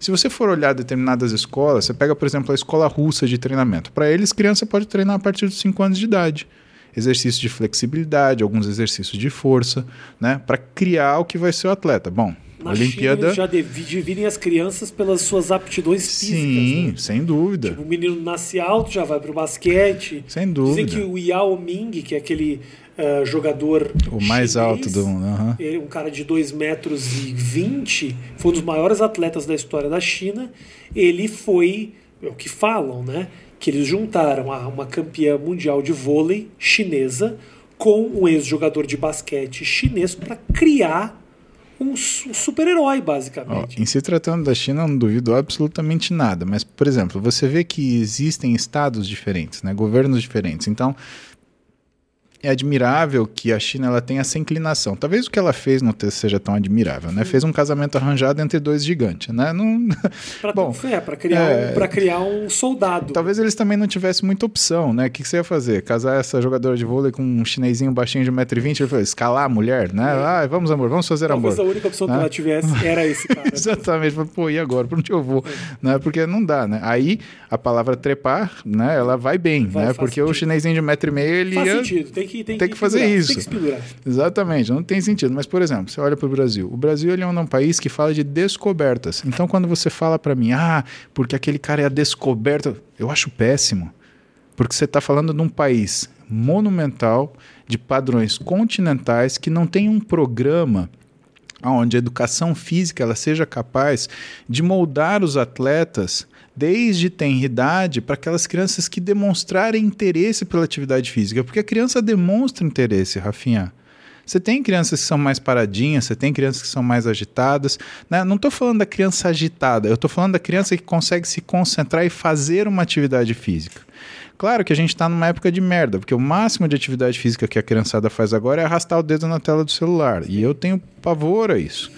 Se você for olhar determinadas escolas, você pega, por exemplo, a escola russa de treinamento. Para eles, criança pode treinar a partir dos 5 anos de idade. Exercícios de flexibilidade, alguns exercícios de força, né? Para criar o que vai ser o atleta. Bom, Na Olimpíada. China, eles já divi- dividem as crianças pelas suas aptidões físicas. Sim, né? sem dúvida. O menino nasce alto, já vai pro basquete. Sem dúvida. Dizem que o Yao Ming, que é aquele ah, jogador. O mais chinês, alto do mundo. aham. ele- um cara de 2 metros e 20, foi um dos maiores atletas da história da China. Ele foi é o que falam, né? Que eles juntaram a uma campeã mundial de vôlei chinesa com um ex-jogador de basquete chinês para criar um, su- super-herói, Ó, basicamente. em se tratando da China, eu não duvido absolutamente nada. Mas, por exemplo, você vê que existem estados diferentes, né? governos diferentes. Então, é admirável que a China ela tenha essa inclinação. Talvez o que ela fez não seja tão admirável, né? Fez um casamento arranjado entre dois gigantes, né? Não... Pra, Bom, é, pra criar, é- um, criar um soldado. Talvez eles também não tivessem muita opção, né? O que, que você ia fazer? Casar essa jogadora de vôlei com um chinesinho baixinho de 1,20m? Ele falou, escalar a mulher, né? Ah, vamos, amor, vamos fazer amor. Talvez a única opção que né? ela tivesse era esse cara. Exatamente, pô, e agora? Pra onde eu vou? Né? Porque não dá, né? Aí a palavra trepar, né? Ela vai bem, Vai, né? Porque o sentido. chinesinho de 1,5m, ele Faz ia... sentido, tem que, tem tem que fazer pendurar, isso. Tem que se pendurar. Exatamente, não tem sentido. Mas, por exemplo, você olha para o Brasil. O Brasil ele é um país que fala de descobertas. Então, quando você fala para mim, ah, porque aquele cara é a descoberta, eu acho péssimo. Porque você está falando de um país monumental, de padrões continentais, que não tem um programa onde a educação física ela seja capaz de moldar os atletas desde tenridade para aquelas crianças que demonstrarem interesse pela atividade física, porque a criança demonstra interesse, Rafinha. Você tem crianças que são mais paradinhas, você tem crianças que são mais agitadas. Né? Não estou falando da criança agitada, eu estou falando da criança que consegue se concentrar e fazer uma atividade física. Claro que a gente está numa época de merda, porque o máximo de atividade física que a criançada faz agora é arrastar o dedo na tela do celular. E eu tenho pavor a isso.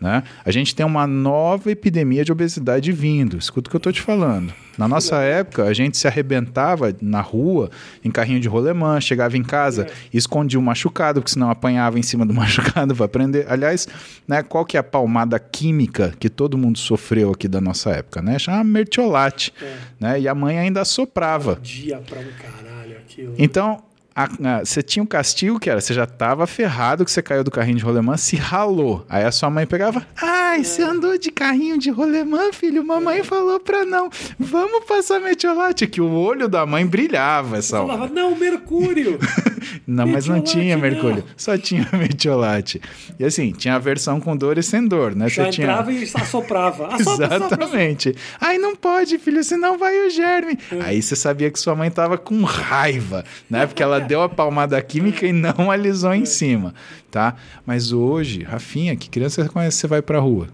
Né? A gente tem uma nova epidemia de obesidade vindo. Escuta o que eu estou te falando. Na nossa época, a gente se arrebentava na rua, em carrinho de rolemã, chegava em casa, escondia o machucado, porque senão apanhava em cima do machucado para aprender. Aliás, né, qual que é a palmada química que todo mundo sofreu aqui da nossa época? Né? Chama mertiolate. É. Né? E a mãe ainda soprava. Dia pra um caralho aquilo. Então, a- a- você tinha um castigo que era, você já tava ferrado que você caiu do carrinho de rolemã, se ralou. Aí a sua mãe pegava, ai, você andou de carrinho de rolemã, filho, mamãe falou pra não, vamos passar metiolate, que o olho da mãe brilhava essa hora. Falava, não, Mercúrio! Não, mas não tinha não. mercúrio, só tinha metiolate. E assim, tinha a versão com dor e sem dor, né? Já Você tinha... entrava e assoprava. Assopra, assopra, Exatamente. Aí não pode, filho, senão vai o germe. Aí você sabia que sua mãe tava com raiva, né? Porque ela deu a palmada química e não alisou em cima, tá? Mas hoje, Rafinha, que criança você conhece, você vai pra rua?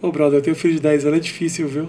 Pô, brother, eu tenho filho de 10 anos, é difícil, viu?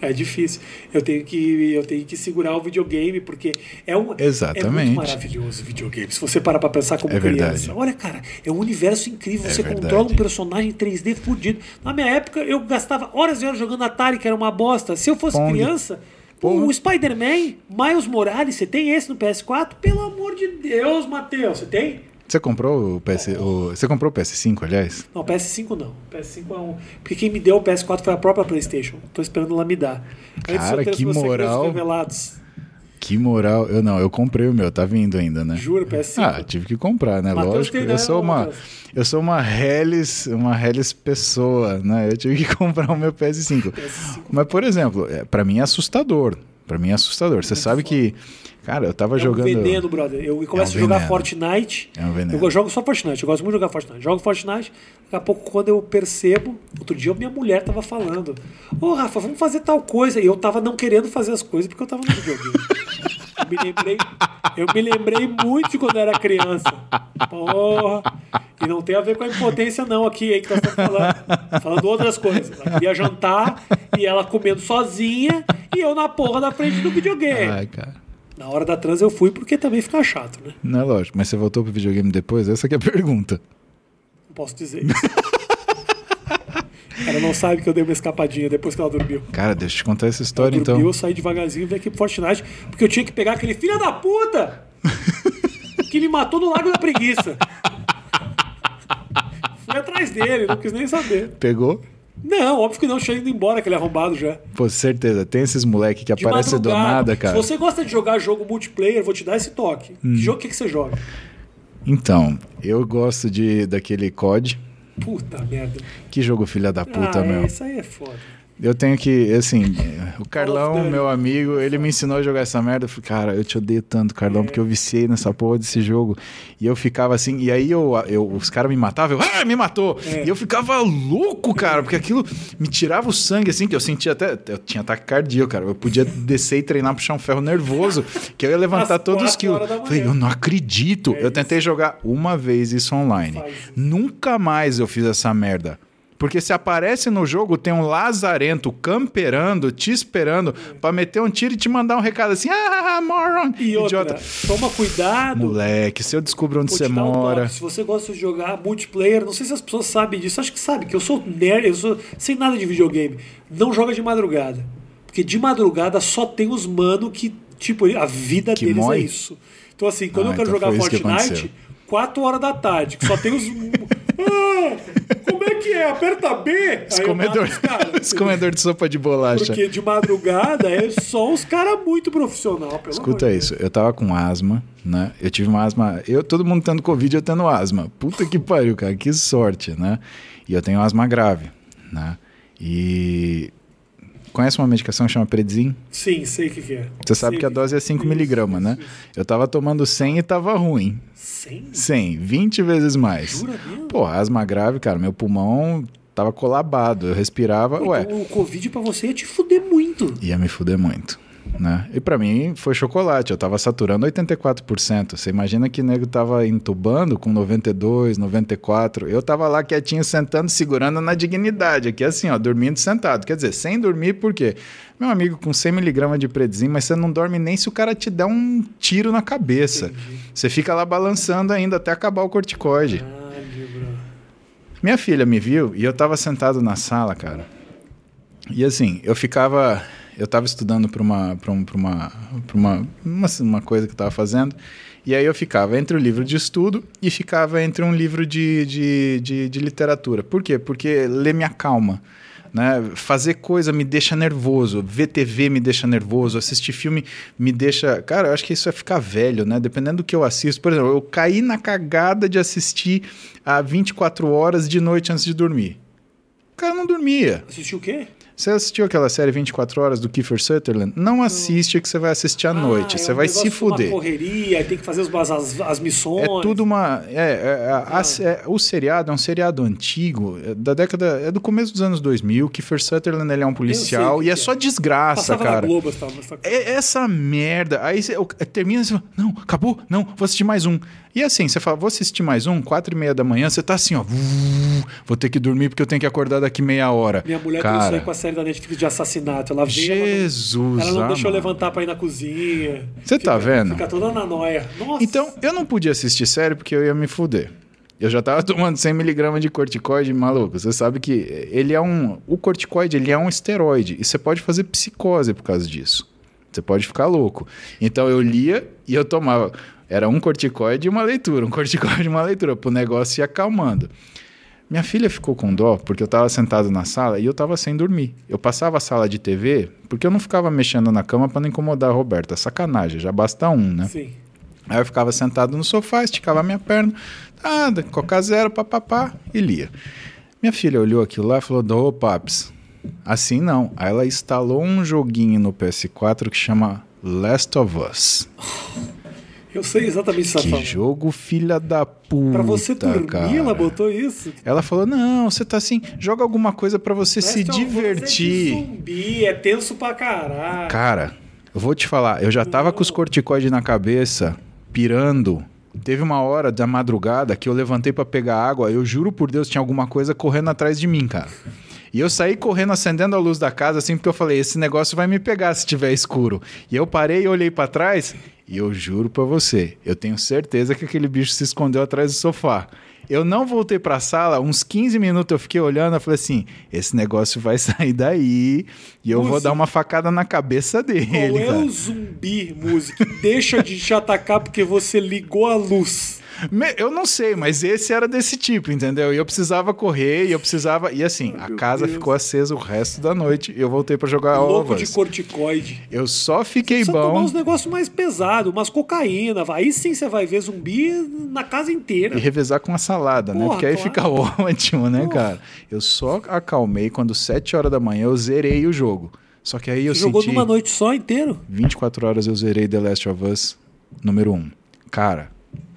É difícil. Eu tenho que, eu tenho que segurar o videogame, porque é um. É Exatamente. muito maravilhoso o videogame. Se você parar pra pensar como É criança. verdade. Olha, cara, é um universo incrível. É você verdade. controla um personagem 3D fudido. Na minha época, eu gastava horas e horas jogando Atari, que era uma bosta. Se eu fosse Pong. criança. Pong. O Spider-Man, Miles Morales, você tem esse no PS4? Pelo amor de Deus, Matheus, você tem? Você comprou o PS, o, você comprou o PS5, aliás? Não, PS5 não. PS5 é um. Porque quem me deu o PS4 foi a própria PlayStation. Tô esperando ela me dar. Cara, que moral. revelados. Que moral. Eu não, eu comprei o meu, tá vindo ainda, né? Juro, PS5. Ah, tive que comprar, né? Matheus Lógico. eu sou uma, eu sou uma Hellis, uma Hellis pessoa, né? Eu tive que comprar o meu PS5. PS5. Mas por exemplo, é, para mim é assustador. Pra mim é assustador. Você sabe que, cara, eu tava É jogando. um veneno, brother. Eu começo um a jogar. Fortnite. É um veneno. Eu jogo só Fortnite. Eu gosto muito de jogar Fortnite. Jogo Fortnite. Daqui a pouco, quando eu percebo. Outro dia, minha mulher tava falando: Ô, Rafa, vamos fazer tal coisa. E eu tava não querendo fazer as coisas porque eu tava no videogame. Eu me lembrei, eu me lembrei muito de quando eu era criança. Porra. E não tem a ver com a impotência, não, aqui, aí que nós estamos falando. Falando outras coisas. Ela queria jantar e ela comendo sozinha e eu na porra da frente do videogame. Ai, cara. Na hora da trans eu fui porque também fica chato, né? Não é lógico, mas você voltou pro videogame depois? Essa que é a pergunta. Não posso dizer isso. Ela não sabe que eu dei uma escapadinha depois que ela dormiu. Cara, deixa eu te contar essa Ela história dormiu, então. eu saí devagarzinho e vim aqui pro Fortnite porque eu tinha que pegar aquele filho da puta que me matou no Lago da Preguiça. Fui atrás dele, não quis nem saber. Pegou? Não, óbvio que não, tinha ido embora aquele arrombado já. Pô, certeza. Tem esses moleque que De aparecem do nada, cara. Hum. Se você gosta de jogar jogo multiplayer, vou te dar esse toque. Que jogo que, que você joga? Então, eu gosto de daquele COD. Puta merda. Que jogo filha da puta, ah, é, meu. isso aí é foda. Eu tenho que, assim, o Carlão, meu amigo, ele me ensinou a jogar essa merda. Eu falei, cara, eu te odeio tanto, Carlão, porque eu viciei nessa porra desse jogo. E eu ficava assim, e aí eu, eu os caras me matavam, eu, ah, me matou! É. E eu ficava louco, cara, porque aquilo me tirava o sangue, assim, que eu sentia até. Eu tinha ataque cardíaco, cara. Eu podia descer e treinar puxar um ferro nervoso, que eu ia levantar Às todos os quilos. Falei, eu não acredito. É eu tentei jogar uma vez isso online. Faz. Nunca mais eu fiz essa merda. Porque se aparece no jogo, tem um lazarento camperando, te esperando pra meter um tiro e te mandar um recado assim: ah, moron, E outra, idiota. toma cuidado. Moleque, se eu descubro onde você um mora. toque. Se você gosta de jogar multiplayer, não sei se as pessoas sabem disso, acho que sabem, que eu sou nerd, eu sou sem nada de videogame. Não joga de madrugada. Porque de madrugada só tem os mano que, tipo, a vida Que deles mói? é isso. Então, assim, quando Ah, eu quero então jogar Fortnite. 4 horas da tarde, que só tem os. ah, como é que é? Aperta B! Os comedor, os comedor de sopa de bolacha. Porque de madrugada é só os caras muito profissional, pelo Escuta isso, eu tava com asma, né? Eu tive uma asma. Eu, todo mundo tendo Covid, eu tendo asma. Puta que pariu, cara, que sorte, né? E eu tenho asma grave, né? E. Conhece uma medicação que chama Predzin? Sim, sei o que, que é. Você sabe Sei que a dose é 5mg, né? Eu tava tomando 100 e tava ruim. 100? 100, 20 vezes mais. Jura mesmo? Pô, asma grave, cara, meu pulmão tava colabado. Eu respirava, Pô, ué, então o Covid pra você ia te fuder muito. ia me fuder muito. Né? E pra mim foi chocolate, eu tava saturando 84%. Você imagina que o nego tava entubando com 92, 94. Eu tava lá quietinho, sentando, segurando na dignidade, aqui assim, ó, dormindo sentado. Quer dizer, sem dormir, por quê? Meu amigo, com 100mg de predzinho, mas você não dorme nem se o cara te der um tiro na cabeça. Você fica lá balançando ainda até acabar o corticoide. Caralho, bro. Minha filha me viu e eu tava sentado na sala, cara. E assim, eu ficava. Eu tava estudando para uma, um, uma, uma, uma, uma coisa que eu tava fazendo. E aí eu ficava entre o livro de estudo e ficava entre um livro de, de, de, de literatura. Por quê? Porque ler me acalma. Né? Fazer coisa me deixa nervoso, ver TV me deixa nervoso, assistir filme me deixa. Cara, eu acho que isso é ficar velho, né? Dependendo do que eu assisto. Por exemplo, eu caí na cagada de assistir a 24 horas de noite antes de dormir. O cara não dormia. Assistiu o quê? Você assistiu aquela série 24 horas do Kiefer Sutherland? Não assiste que você vai assistir à noite. Ah, Você é um vai se de uma fuder. correria, tem que fazer os, as, as missões. É tudo uma. É, é, a- Ah. é, o seriado é um seriado antigo, é da década. É do começo dos anos 2000. Kiefer Sutherland ele é um policial e é só é. desgraça, Passava na cara. Globo essa, essa... É essa merda. Aí você termina e você fala, não, acabou? Não, vou assistir mais um. E assim, você fala, vou assistir mais um, quatro e meia da manhã, você tá assim, ó. "Uh, Vou ter que dormir porque eu tenho que acordar daqui meia hora. Minha mulher tem isso Cara, aí com a série da Netflix de assassinato. Ela veio, Jesus. ela não, ela não deixou levantar pra ir na cozinha. Você tá vendo? Fica toda na noia. Nossa. Então, eu não podia assistir série porque eu ia me fuder. Eu já tava tomando 100mg de corticoide, maluco. Você sabe que ele é um. O corticoide ele é um esteroide. E você pode fazer psicose por causa disso. Você pode ficar louco. Então eu lia e eu tomava. Era um corticoide e uma leitura, um corticoide e uma leitura, pro negócio ir acalmando. Minha filha ficou com dó porque eu tava sentado na sala e eu tava sem dormir. Eu passava a sala de TV porque eu não ficava mexendo na cama para não incomodar a Roberta. Sacanagem, já basta um, né? Sim. Aí eu ficava sentado no sofá, esticava a minha perna, nada, coca zero, papapá, e lia. Minha filha olhou aquilo lá e falou: Ô, paps, assim não. Aí ela instalou um joguinho no PS4 que chama Last of Us. Eu sei exatamente o que você tá Que jogo filha da puta. Pra você dormir, cara. ela botou isso. Ela falou: Não, você tá assim, joga alguma coisa pra você se of Us É divertir. zumbi, é tenso pra caralho. Cara, eu vou te falar, eu já tava com os corticoides na cabeça, pirando. Teve uma hora da madrugada que eu levantei pra pegar água, eu juro por Deus, tinha alguma coisa correndo atrás de mim, cara. E eu saí correndo, acendendo a luz da casa, assim, porque eu falei, esse negócio vai me pegar se tiver escuro. E eu parei e olhei pra trás, e eu juro pra você, eu tenho certeza que aquele bicho se escondeu atrás do sofá. Eu não voltei pra sala, uns 15 minutos eu fiquei olhando, eu falei assim, esse negócio vai sair daí, e eu vou dar uma facada na cabeça dele, Qual é o zumbi, música? Deixa de te atacar porque você ligou a luz. Eu não sei, mas esse era desse tipo, entendeu? E eu precisava correr, e eu precisava. E assim, a casa Deus. ficou acesa o resto da noite e eu voltei pra jogar Louco ovas. de corticoide. Eu só fiquei tomar bom uns negócios mais pesados, umas cocaína. Aí sim você vai ver zumbi na casa inteira. e revezar com a salada, né? Porra, Porque aí claro. fica ótimo, né, Porra. cara? Eu só acalmei quando 7 horas da manhã eu zerei o jogo. Só que aí eu Você jogou senti. numa noite só inteiro. 24 horas eu zerei The Last of Us número 1. Cara,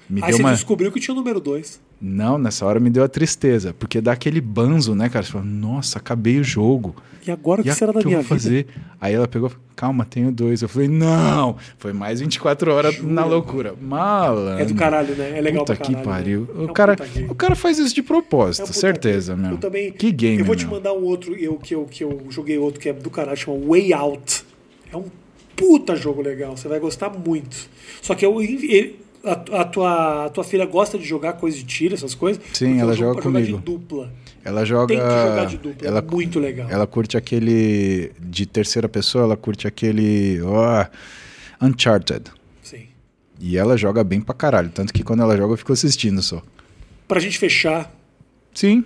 me Aí deu você uma. descobriu que tinha o número 2. Não, nessa hora me deu a tristeza, porque dá aquele banzo, né, cara? Você fala, nossa, acabei o jogo. E agora o que será da que eu minha vou vida? fazer? Aí ela pegou, calma, tenho dois. Eu falei, não! Foi mais 24 horas Jura? na loucura. Malandro. É do caralho, né? É legal Puta pra que caralho. pariu. né? O, É um cara, o cara faz isso de É um propósito, certeza, game. meu. Eu também. Que game, Eu vou te meu. mandar um outro eu, que, eu, que, eu, que eu joguei outro que é do caralho, chama Way Out. É um puta jogo legal. Você vai gostar muito. Só que eu. ele- A, a tua, a tua filha gosta de jogar coisa de tiro, essas coisas? Sim, ela joga comigo. de dupla. Ela joga. Tem que jogar de dupla. Ela, é muito legal. ela curte aquele. De terceira pessoa, ela curte aquele. ó, Uncharted. Sim. E ela joga bem pra caralho. Tanto que quando ela joga, eu fico assistindo só. Pra gente fechar, Sim,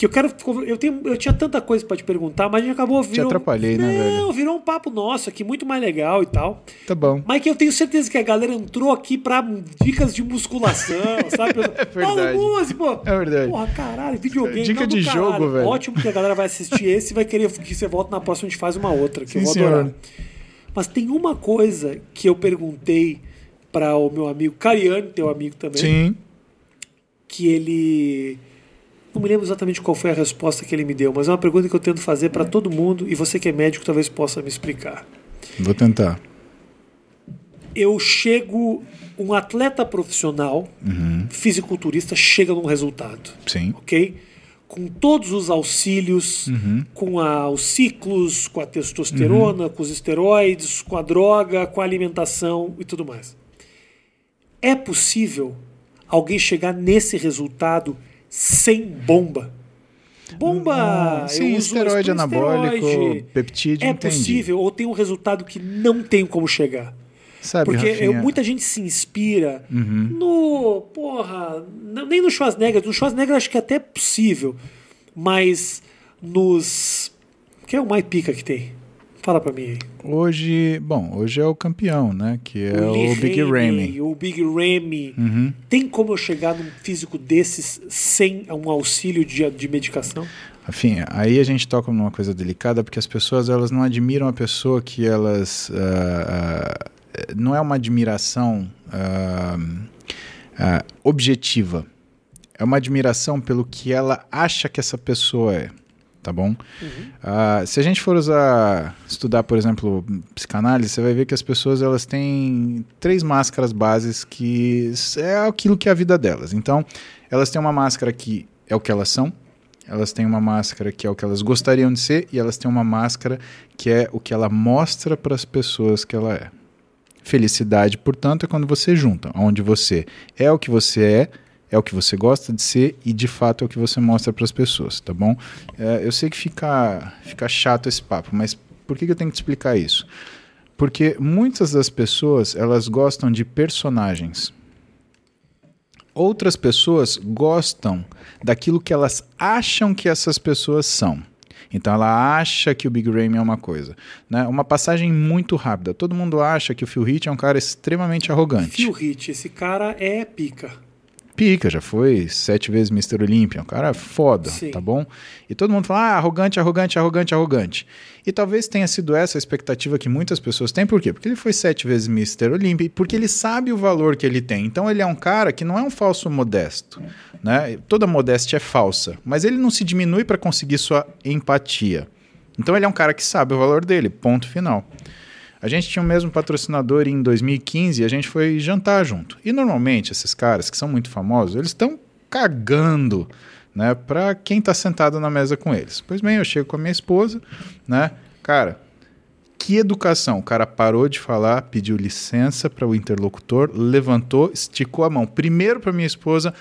que eu quero. Eu, tenho, eu tinha tanta coisa pra te perguntar, mas a gente acabou virando. atrapalhei, né, Não, velho? virou um papo nosso aqui, muito mais legal e tal. tá bom. Mas que eu tenho certeza que a galera entrou aqui pra dicas de musculação, sabe? É verdade. pô. É verdade. Porra, caralho, videogame. Dica não, de caralho. jogo, velho. Ótimo que a galera vai assistir esse e vai querer que você volte na próxima, a gente faz uma outra, que eu Sim, vou senhor. adorar. Mas tem uma coisa que eu perguntei para o meu amigo Cariani, teu amigo também, Sim. que ele. Não me lembro exatamente qual foi a resposta que ele me deu, mas é uma pergunta que eu tento fazer para todo mundo e você que é médico talvez possa me explicar. Vou tentar. eu chego, um atleta profissional, Uhum. fisiculturista, chega num resultado, Sim. ok? Com todos os auxílios, Uhum. com a- os ciclos, com a testosterona, com os esteroides, com a droga, com a alimentação e tudo mais. É possível alguém chegar nesse resultado sem bomba? Bomba! eu Sim, esteroide anabólico, esteroide. peptídeo, É entendi. possível ou tem um resultado que não tem como chegar? Sabe, Porque eu-? Uhum. muita gente se inspira no. Porra. n- Nem no Schwarzenegger. No Schwarzenegger acho que é até possível. Mas nos. Quem é o mais pica que tem? Fala pra mim aí. Hoje, bom, hoje é o campeão, né? Que é o, Lee Big Ramy. O Big Ramy. Uhum. Tem como eu chegar num físico desses sem um auxílio de, de medicação? Enfim, aí a gente toca numa coisa delicada porque as pessoas elas não admiram a pessoa que elas ah, ah, não é uma admiração ah, objetiva. É uma admiração pelo que ela acha que essa pessoa é, tá bom? Ah, se a gente for usar, estudar, por exemplo, psicanálise, você vai ver que as pessoas elas têm três máscaras bases que é aquilo que é a vida delas. Então, elas têm uma máscara que é o que elas são, elas têm uma máscara que é o que elas gostariam de ser e elas têm uma máscara que é o que ela mostra para as pessoas que ela é. Felicidade, portanto, é quando você junta, onde você é o que você é, é o que você gosta de ser e de fato é o que você mostra para as pessoas, tá bom? É, eu sei que fica, fica chato esse papo, mas por que, que eu tenho que te explicar isso? Porque muitas das pessoas elas gostam de personagens. Outras pessoas gostam daquilo que elas acham que essas pessoas são. Então ela acha que o Big Ramy é uma coisa. Né? Uma passagem muito rápida. Todo mundo acha que o Phil Heath é um cara extremamente arrogante. Phil Hit, esse cara é pica. Pica, já foi sete vezes Mr. Olympia, um cara foda, Sim. tá bom? E todo mundo fala, ah, arrogante, arrogante, arrogante, arrogante. E talvez tenha sido essa a expectativa que muitas pessoas têm, por quê? Porque ele foi sete vezes Mr. Olympia, e porque ele sabe o valor que ele tem. Então ele é um cara que não é um falso modesto, né? Toda modéstia é falsa, mas ele não se diminui para conseguir sua empatia. Então ele é um cara que sabe o valor dele, ponto final. A gente tinha o mesmo patrocinador em 2015 e a gente foi jantar junto. E normalmente esses caras que são muito famosos, eles estão cagando, né, para quem tá sentado na mesa com eles. Pois bem, eu chego com a minha esposa, né? Cara, que educação. O cara parou de falar, pediu licença para o interlocutor, levantou, esticou a mão primeiro para minha esposa,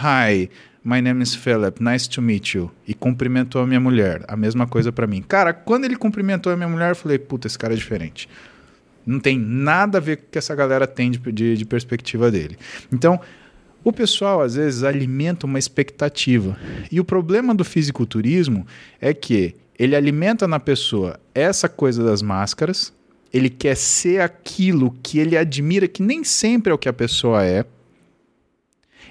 "Hi, My name is Philip, nice to meet you. E cumprimentou a minha mulher. A mesma coisa para mim. Cara, quando ele cumprimentou a minha mulher, eu falei, puta, esse cara é diferente. Não tem nada a ver com o que essa galera tem de, de, de perspectiva dele. Então, O pessoal às vezes alimenta uma expectativa. E o problema do fisiculturismo é que ele alimenta na pessoa essa coisa das máscaras, ele quer ser aquilo que ele admira, que nem sempre é o que a pessoa é.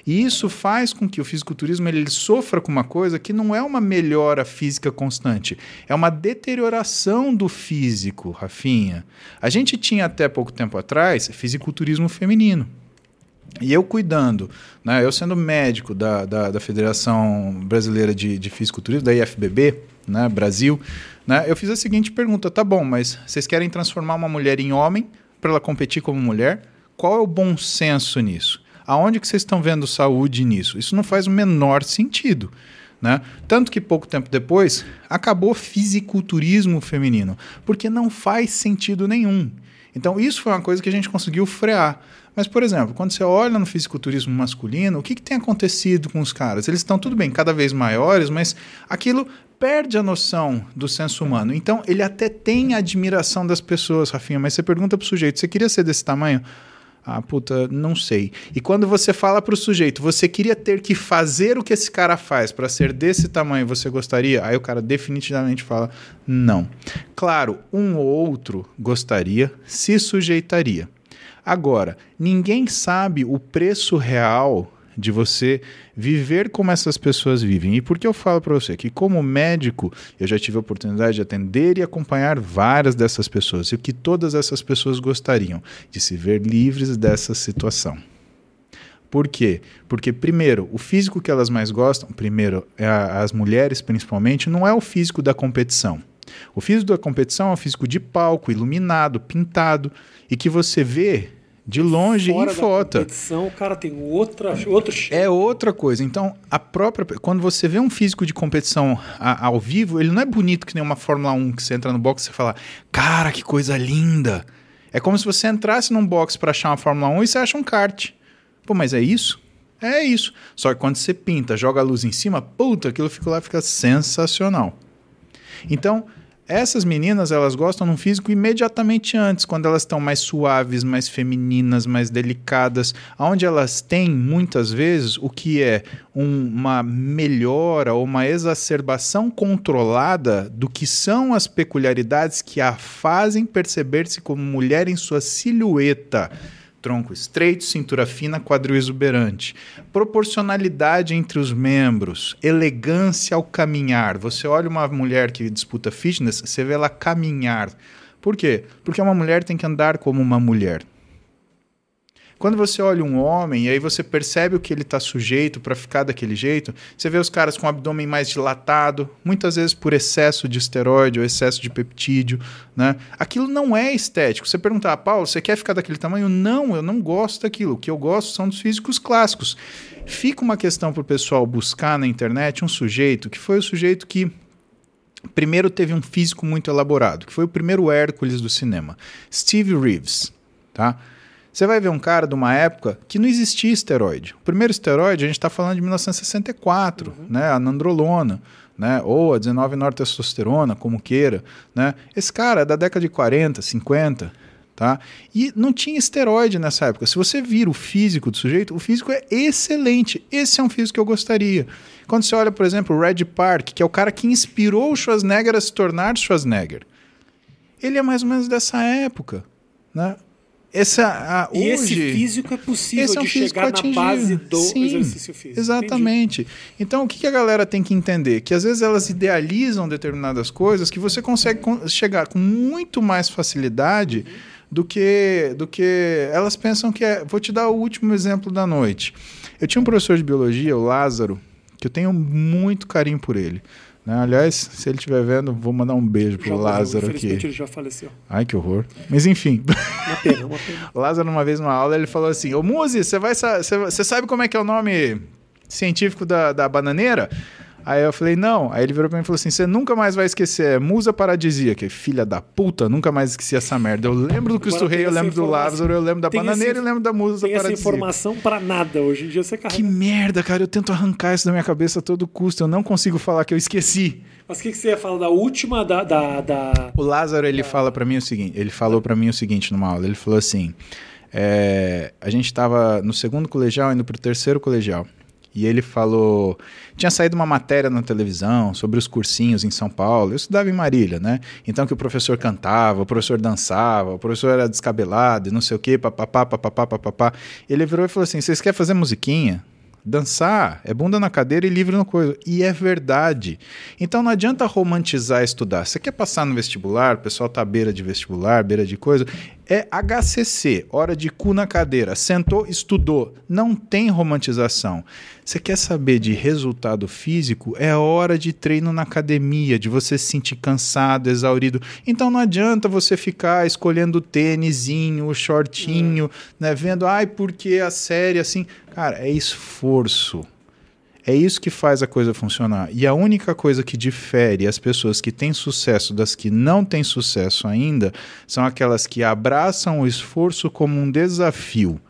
E isso faz com que o fisiculturismo ele sofra com uma coisa que não é uma melhora física constante, é uma deterioração do físico, Rafinha. A gente tinha até pouco tempo atrás fisiculturismo feminino. E eu cuidando, né, eu sendo médico da, da, da Federação Brasileira de, de Fisiculturismo, da IFBB, né, Brasil, né, eu fiz a seguinte pergunta: tá bom, mas vocês querem transformar uma mulher em homem para ela competir como mulher? Qual é o bom senso nisso? Aonde que vocês estão vendo saúde nisso? Isso não faz o menor sentido. Né? Tanto que pouco tempo depois acabou fisiculturismo feminino, porque não faz sentido nenhum. Então, isso foi uma coisa que a gente conseguiu frear. Mas, por exemplo, quando você olha no fisiculturismo masculino, o que, que tem acontecido com os caras? Eles estão, tudo bem, cada vez maiores, mas aquilo perde a noção do senso humano. Então, ele até tem a admiração das pessoas, Rafinha, mas você pergunta pro sujeito, você queria ser desse tamanho? Ah, puta, não sei. E quando você fala pro sujeito, você queria ter que fazer o que esse cara faz para ser desse tamanho, você gostaria? Aí o cara definitivamente fala, não. Claro, um ou outro gostaria, se sujeitaria. Agora, ninguém sabe o preço real de você viver como essas pessoas vivem. E por que eu falo para você que, como médico, eu já tive a oportunidade de atender e acompanhar várias dessas pessoas e o que todas essas pessoas gostariam de se ver livres dessa situação. Por quê? Porque, primeiro, o físico que elas mais gostam, primeiro, é as mulheres principalmente, não é o físico da competição. O físico da competição é o físico de palco, iluminado, pintado, e que você vê de longe Fora em foto. competição, o cara tem outra, outro É outra coisa. Então, a própria. Quando você vê um físico de competição a, ao vivo, ele não é bonito que nem uma Fórmula 1 que você entra no box e você fala, cara, que coisa linda. É como se você entrasse num box para achar uma Fórmula 1 e você acha um kart. Pô, mas é isso? É isso. Só que quando você pinta, joga a luz em cima, puta, aquilo fica lá, fica sensacional. Então, essas meninas, elas gostam num físico imediatamente antes, quando elas estão mais suaves, mais femininas, mais delicadas, onde elas têm muitas vezes o que é um, uma melhora ou uma exacerbação controlada do que são as peculiaridades que a fazem perceber-se como mulher em sua silhueta tronco estreito, cintura fina, quadril exuberante. Proporcionalidade entre os membros, elegância ao caminhar. Você olha uma mulher que disputa fitness, você vê ela caminhar. Por quê? Porque uma mulher tem que andar como uma mulher. Quando você olha um homem e aí você percebe o que ele está sujeito para ficar daquele jeito, você vê os caras com o abdômen mais dilatado, muitas vezes por excesso de esteroide ou excesso de peptídeo, né? Aquilo não é estético. Você perguntar, ah, Paulo, você quer ficar daquele tamanho? Não, eu não gosto daquilo. O que eu gosto são dos físicos clássicos. Fica uma questão para o pessoal buscar na internet um sujeito que foi o sujeito que primeiro teve um físico muito elaborado, que foi o primeiro Hércules do cinema, Steve Reeves, tá? Você vai ver um cara de uma época que não existia esteroide. O primeiro esteroide, a gente está falando de 1964, uhum. né? A nandrolona, né? Ou a 19-nortestosterona, como queira, né? Esse cara é da década de 40, 50, tá? E não tinha esteroide nessa época. Se você vira o físico do sujeito, o físico é excelente. Esse é um físico que eu gostaria. Quando você olha, por exemplo, o Red Park, que é o cara que inspirou o Schwarzenegger a se tornar Schwarzenegger, ele é mais ou menos dessa época, né? Essa, a, e hoje, esse físico é possível esse é um de chegar atingível. na base do Sim, exercício físico. Exatamente. Entendi. Então, o que, que a galera tem que entender? Que às vezes elas idealizam determinadas coisas que você consegue chegar com muito mais facilidade uhum. do, que, do que elas pensam que é. Vou te dar o último exemplo da noite. Eu tinha um professor de biologia, o Lázaro, que eu tenho muito carinho por ele. Né? Aliás, se ele estiver vendo, vou mandar um beijo pro já Lázaro aqui. ele já faleceu. Ai, que horror. Mas enfim. Uma pena, uma pena. Lázaro, uma vez numa aula, ele falou assim: Ô Muzi, você sabe como é que é o nome científico da, da bananeira? Aí eu falei, não. Aí ele virou pra mim e falou assim: você nunca mais vai esquecer. É musa paradisíaca. Filha da puta, nunca mais esqueci essa merda. Eu lembro do Cristo Rei, eu lembro do Lázaro, eu lembro da bananeira esse, e lembro da musa tem paradisíaca. essa informação pra nada. Hoje em dia você carrega. Que merda, cara. Eu tento arrancar isso da minha cabeça a todo custo. Eu não consigo falar que eu esqueci. Mas o que, que, você ia falar da última da. da, da... O Lázaro, ele da... fala para mim o seguinte: ele falou para mim o seguinte numa aula. Ele falou assim. É, a gente estava no segundo colegial, indo para o terceiro colegial. E ele falou. Tinha saído uma matéria na televisão sobre os cursinhos em São Paulo. Eu estudava em Marília, né? Então que o professor cantava, o professor dançava, o professor era descabelado e não sei o quê, papapá, papapá, papapá. Ele virou e falou assim: vocês querem fazer musiquinha? Dançar é bunda na cadeira e livre no coisa. E é verdade. Então não adianta romantizar estudar. Você quer passar no vestibular, o pessoal tá à beira de vestibular, beira de coisa. É HCC, hora de cu na cadeira. Sentou, estudou. Não tem romantização. Você quer saber de resultado físico? É hora de treino na academia, de você se sentir cansado, exaurido. Então não adianta você ficar escolhendo o tênisinho, o shortinho, né? Vendo, ai, porque a série assim. Cara, é esforço. É isso que faz a coisa funcionar. E a única coisa que difere as pessoas que têm sucesso das que não têm sucesso ainda são aquelas que abraçam o esforço como um desafio.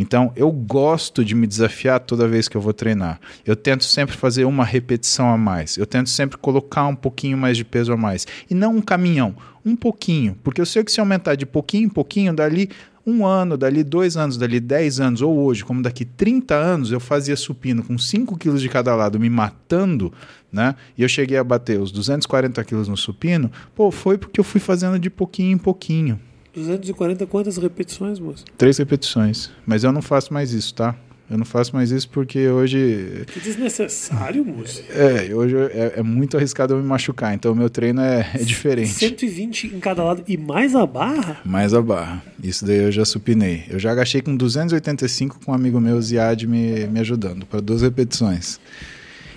Então, eu gosto de me desafiar toda vez que eu vou treinar. Eu tento sempre fazer uma repetição a mais. Eu tento sempre colocar um pouquinho mais de peso a mais. E não um caminhão, um pouquinho. Porque eu sei que se aumentar de pouquinho em pouquinho, dali um ano, dali dois anos, dali dez anos, ou hoje, como daqui 30 anos, eu fazia supino com 5 quilos de cada lado, me matando, né? E eu cheguei a bater os 240 quilos no supino, pô, foi porque eu fui fazendo de pouquinho em pouquinho. 240 quantas repetições, moço? Três repetições. Mas eu não faço mais isso, tá? Eu não faço mais isso porque hoje. Que desnecessário, moço. É, hoje é, é muito arriscado eu me machucar, então o meu treino é, é diferente. 120 em cada lado e mais a barra? Mais a barra. Isso daí eu já supinei. Eu já agachei com 285 com um amigo meu, Ziad, me, me ajudando, para duas repetições.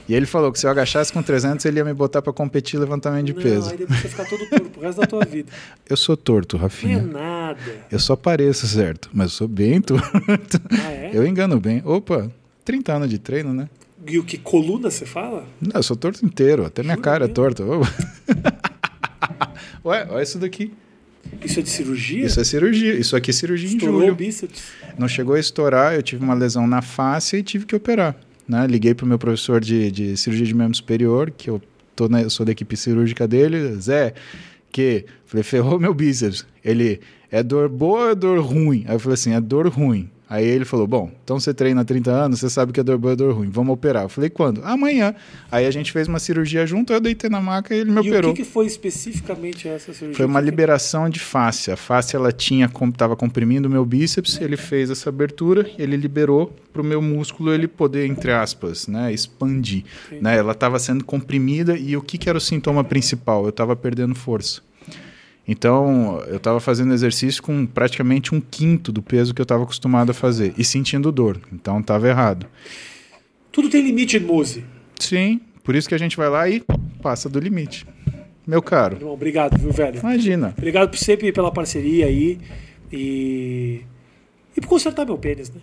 E ele falou que se eu agachasse com 300, ele ia me botar para competir levantamento de não, peso. aí depois você ficar todo torto pro resto da tua vida. Eu sou torto, Não é Rafinha. nada. Eu só pareço certo, mas eu sou bem torto. Ah, é? Eu engano bem. Opa, 30 anos de treino, né? E o que? Coluna você fala? Não, eu sou torto inteiro, até minha cara é mesmo? torta. Ô. Ué, olha isso daqui. Isso é de cirurgia? Isso é cirurgia. Isso aqui é cirurgia em Estourou o julho. bíceps? Não chegou a estourar, eu tive uma lesão na face e tive que operar. Né? Liguei pro meu professor de, de cirurgia de membro superior, que eu, tô na- sou da equipe cirúrgica dele, Zé, que falei, ferrou meu bíceps. Ele, é dor boa ou é dor ruim? Aí eu falei assim, é dor ruim. Aí ele falou, bom, então você treina há 30 anos, você sabe que é dor boa e dor ruim, vamos operar. Eu falei, quando? Amanhã. Aí a gente fez uma cirurgia junto, eu deitei na maca e ele me E operou. o que, que foi especificamente essa cirurgia? Foi uma liberação de face. A face ela tinha estava comprimindo o meu bíceps, ele fez essa abertura, ele liberou para o meu músculo ele poder entre aspas, né, expandir. Entendi. Né? Ela estava sendo comprimida e o que, que era o sintoma principal? Eu estava perdendo força. Então eu estava fazendo exercício com praticamente um quinto do peso que eu estava acostumado a fazer e sentindo dor. Então estava errado. Tudo tem limite, Mose. Sim, por isso que a gente vai lá e passa do limite. Meu caro, Irmão, obrigado, viu, velho? imagina. Obrigado por sempre pela parceria aí. E. E por consertar meu pênis, né?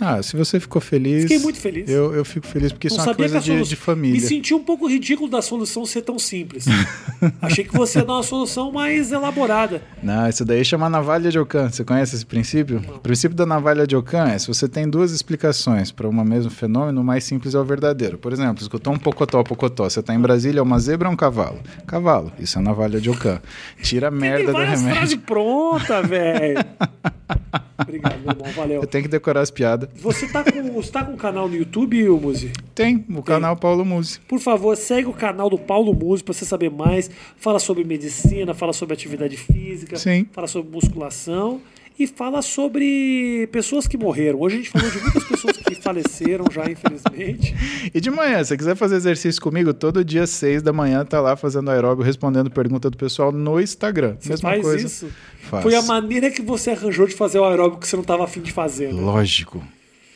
Ah, se você ficou feliz. Fiquei muito feliz. Eu, eu fico feliz porque isso é uma coisa de, de família. Me senti um pouco ridículo da solução ser tão simples. Achei que você ia dar uma solução mais elaborada. Não, isso daí chama navalha de Ockham. Você conhece esse princípio? O princípio da navalha de Ockham é se você tem duas explicações para um mesmo fenômeno, o mais simples é o verdadeiro. Por exemplo, escutou um pocotó, pocotó. Você está em Brasília, é uma zebra ou um cavalo? Cavalo. Isso é navalha de Ockham. Tira a merda do remédio. frases prontas, velho. Obrigado, meu irmão. Valeu. Eu tenho que decorar as piadas. Você tá com, você tá com um canal no YouTube, Muzi? Tem, o canal Paulo Musi. Por favor, segue o canal do Paulo Muzi para você saber mais. Fala sobre medicina, fala sobre atividade física, Sim. fala sobre musculação e fala sobre pessoas que morreram. Hoje a gente falou de muitas pessoas que faleceram já, infelizmente. E de manhã, se você quiser fazer exercício comigo, todo dia, seis da manhã, tá lá fazendo aeróbio, respondendo pergunta do pessoal no Instagram. Você Mesma faz coisa. isso? Faço. Foi a maneira que você arranjou de fazer o aeróbico que você não estava afim de fazer. Né? Lógico.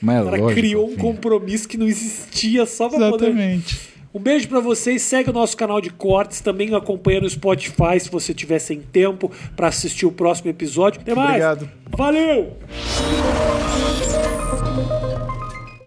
Mas é O cara lógico. criou um filho. compromisso que não existia só para poder Exatamente. Um beijo pra vocês. Segue o nosso canal de cortes. Também acompanha no Spotify se você tiver sem tempo pra assistir o próximo episódio. Até mais. Obrigado. Valeu!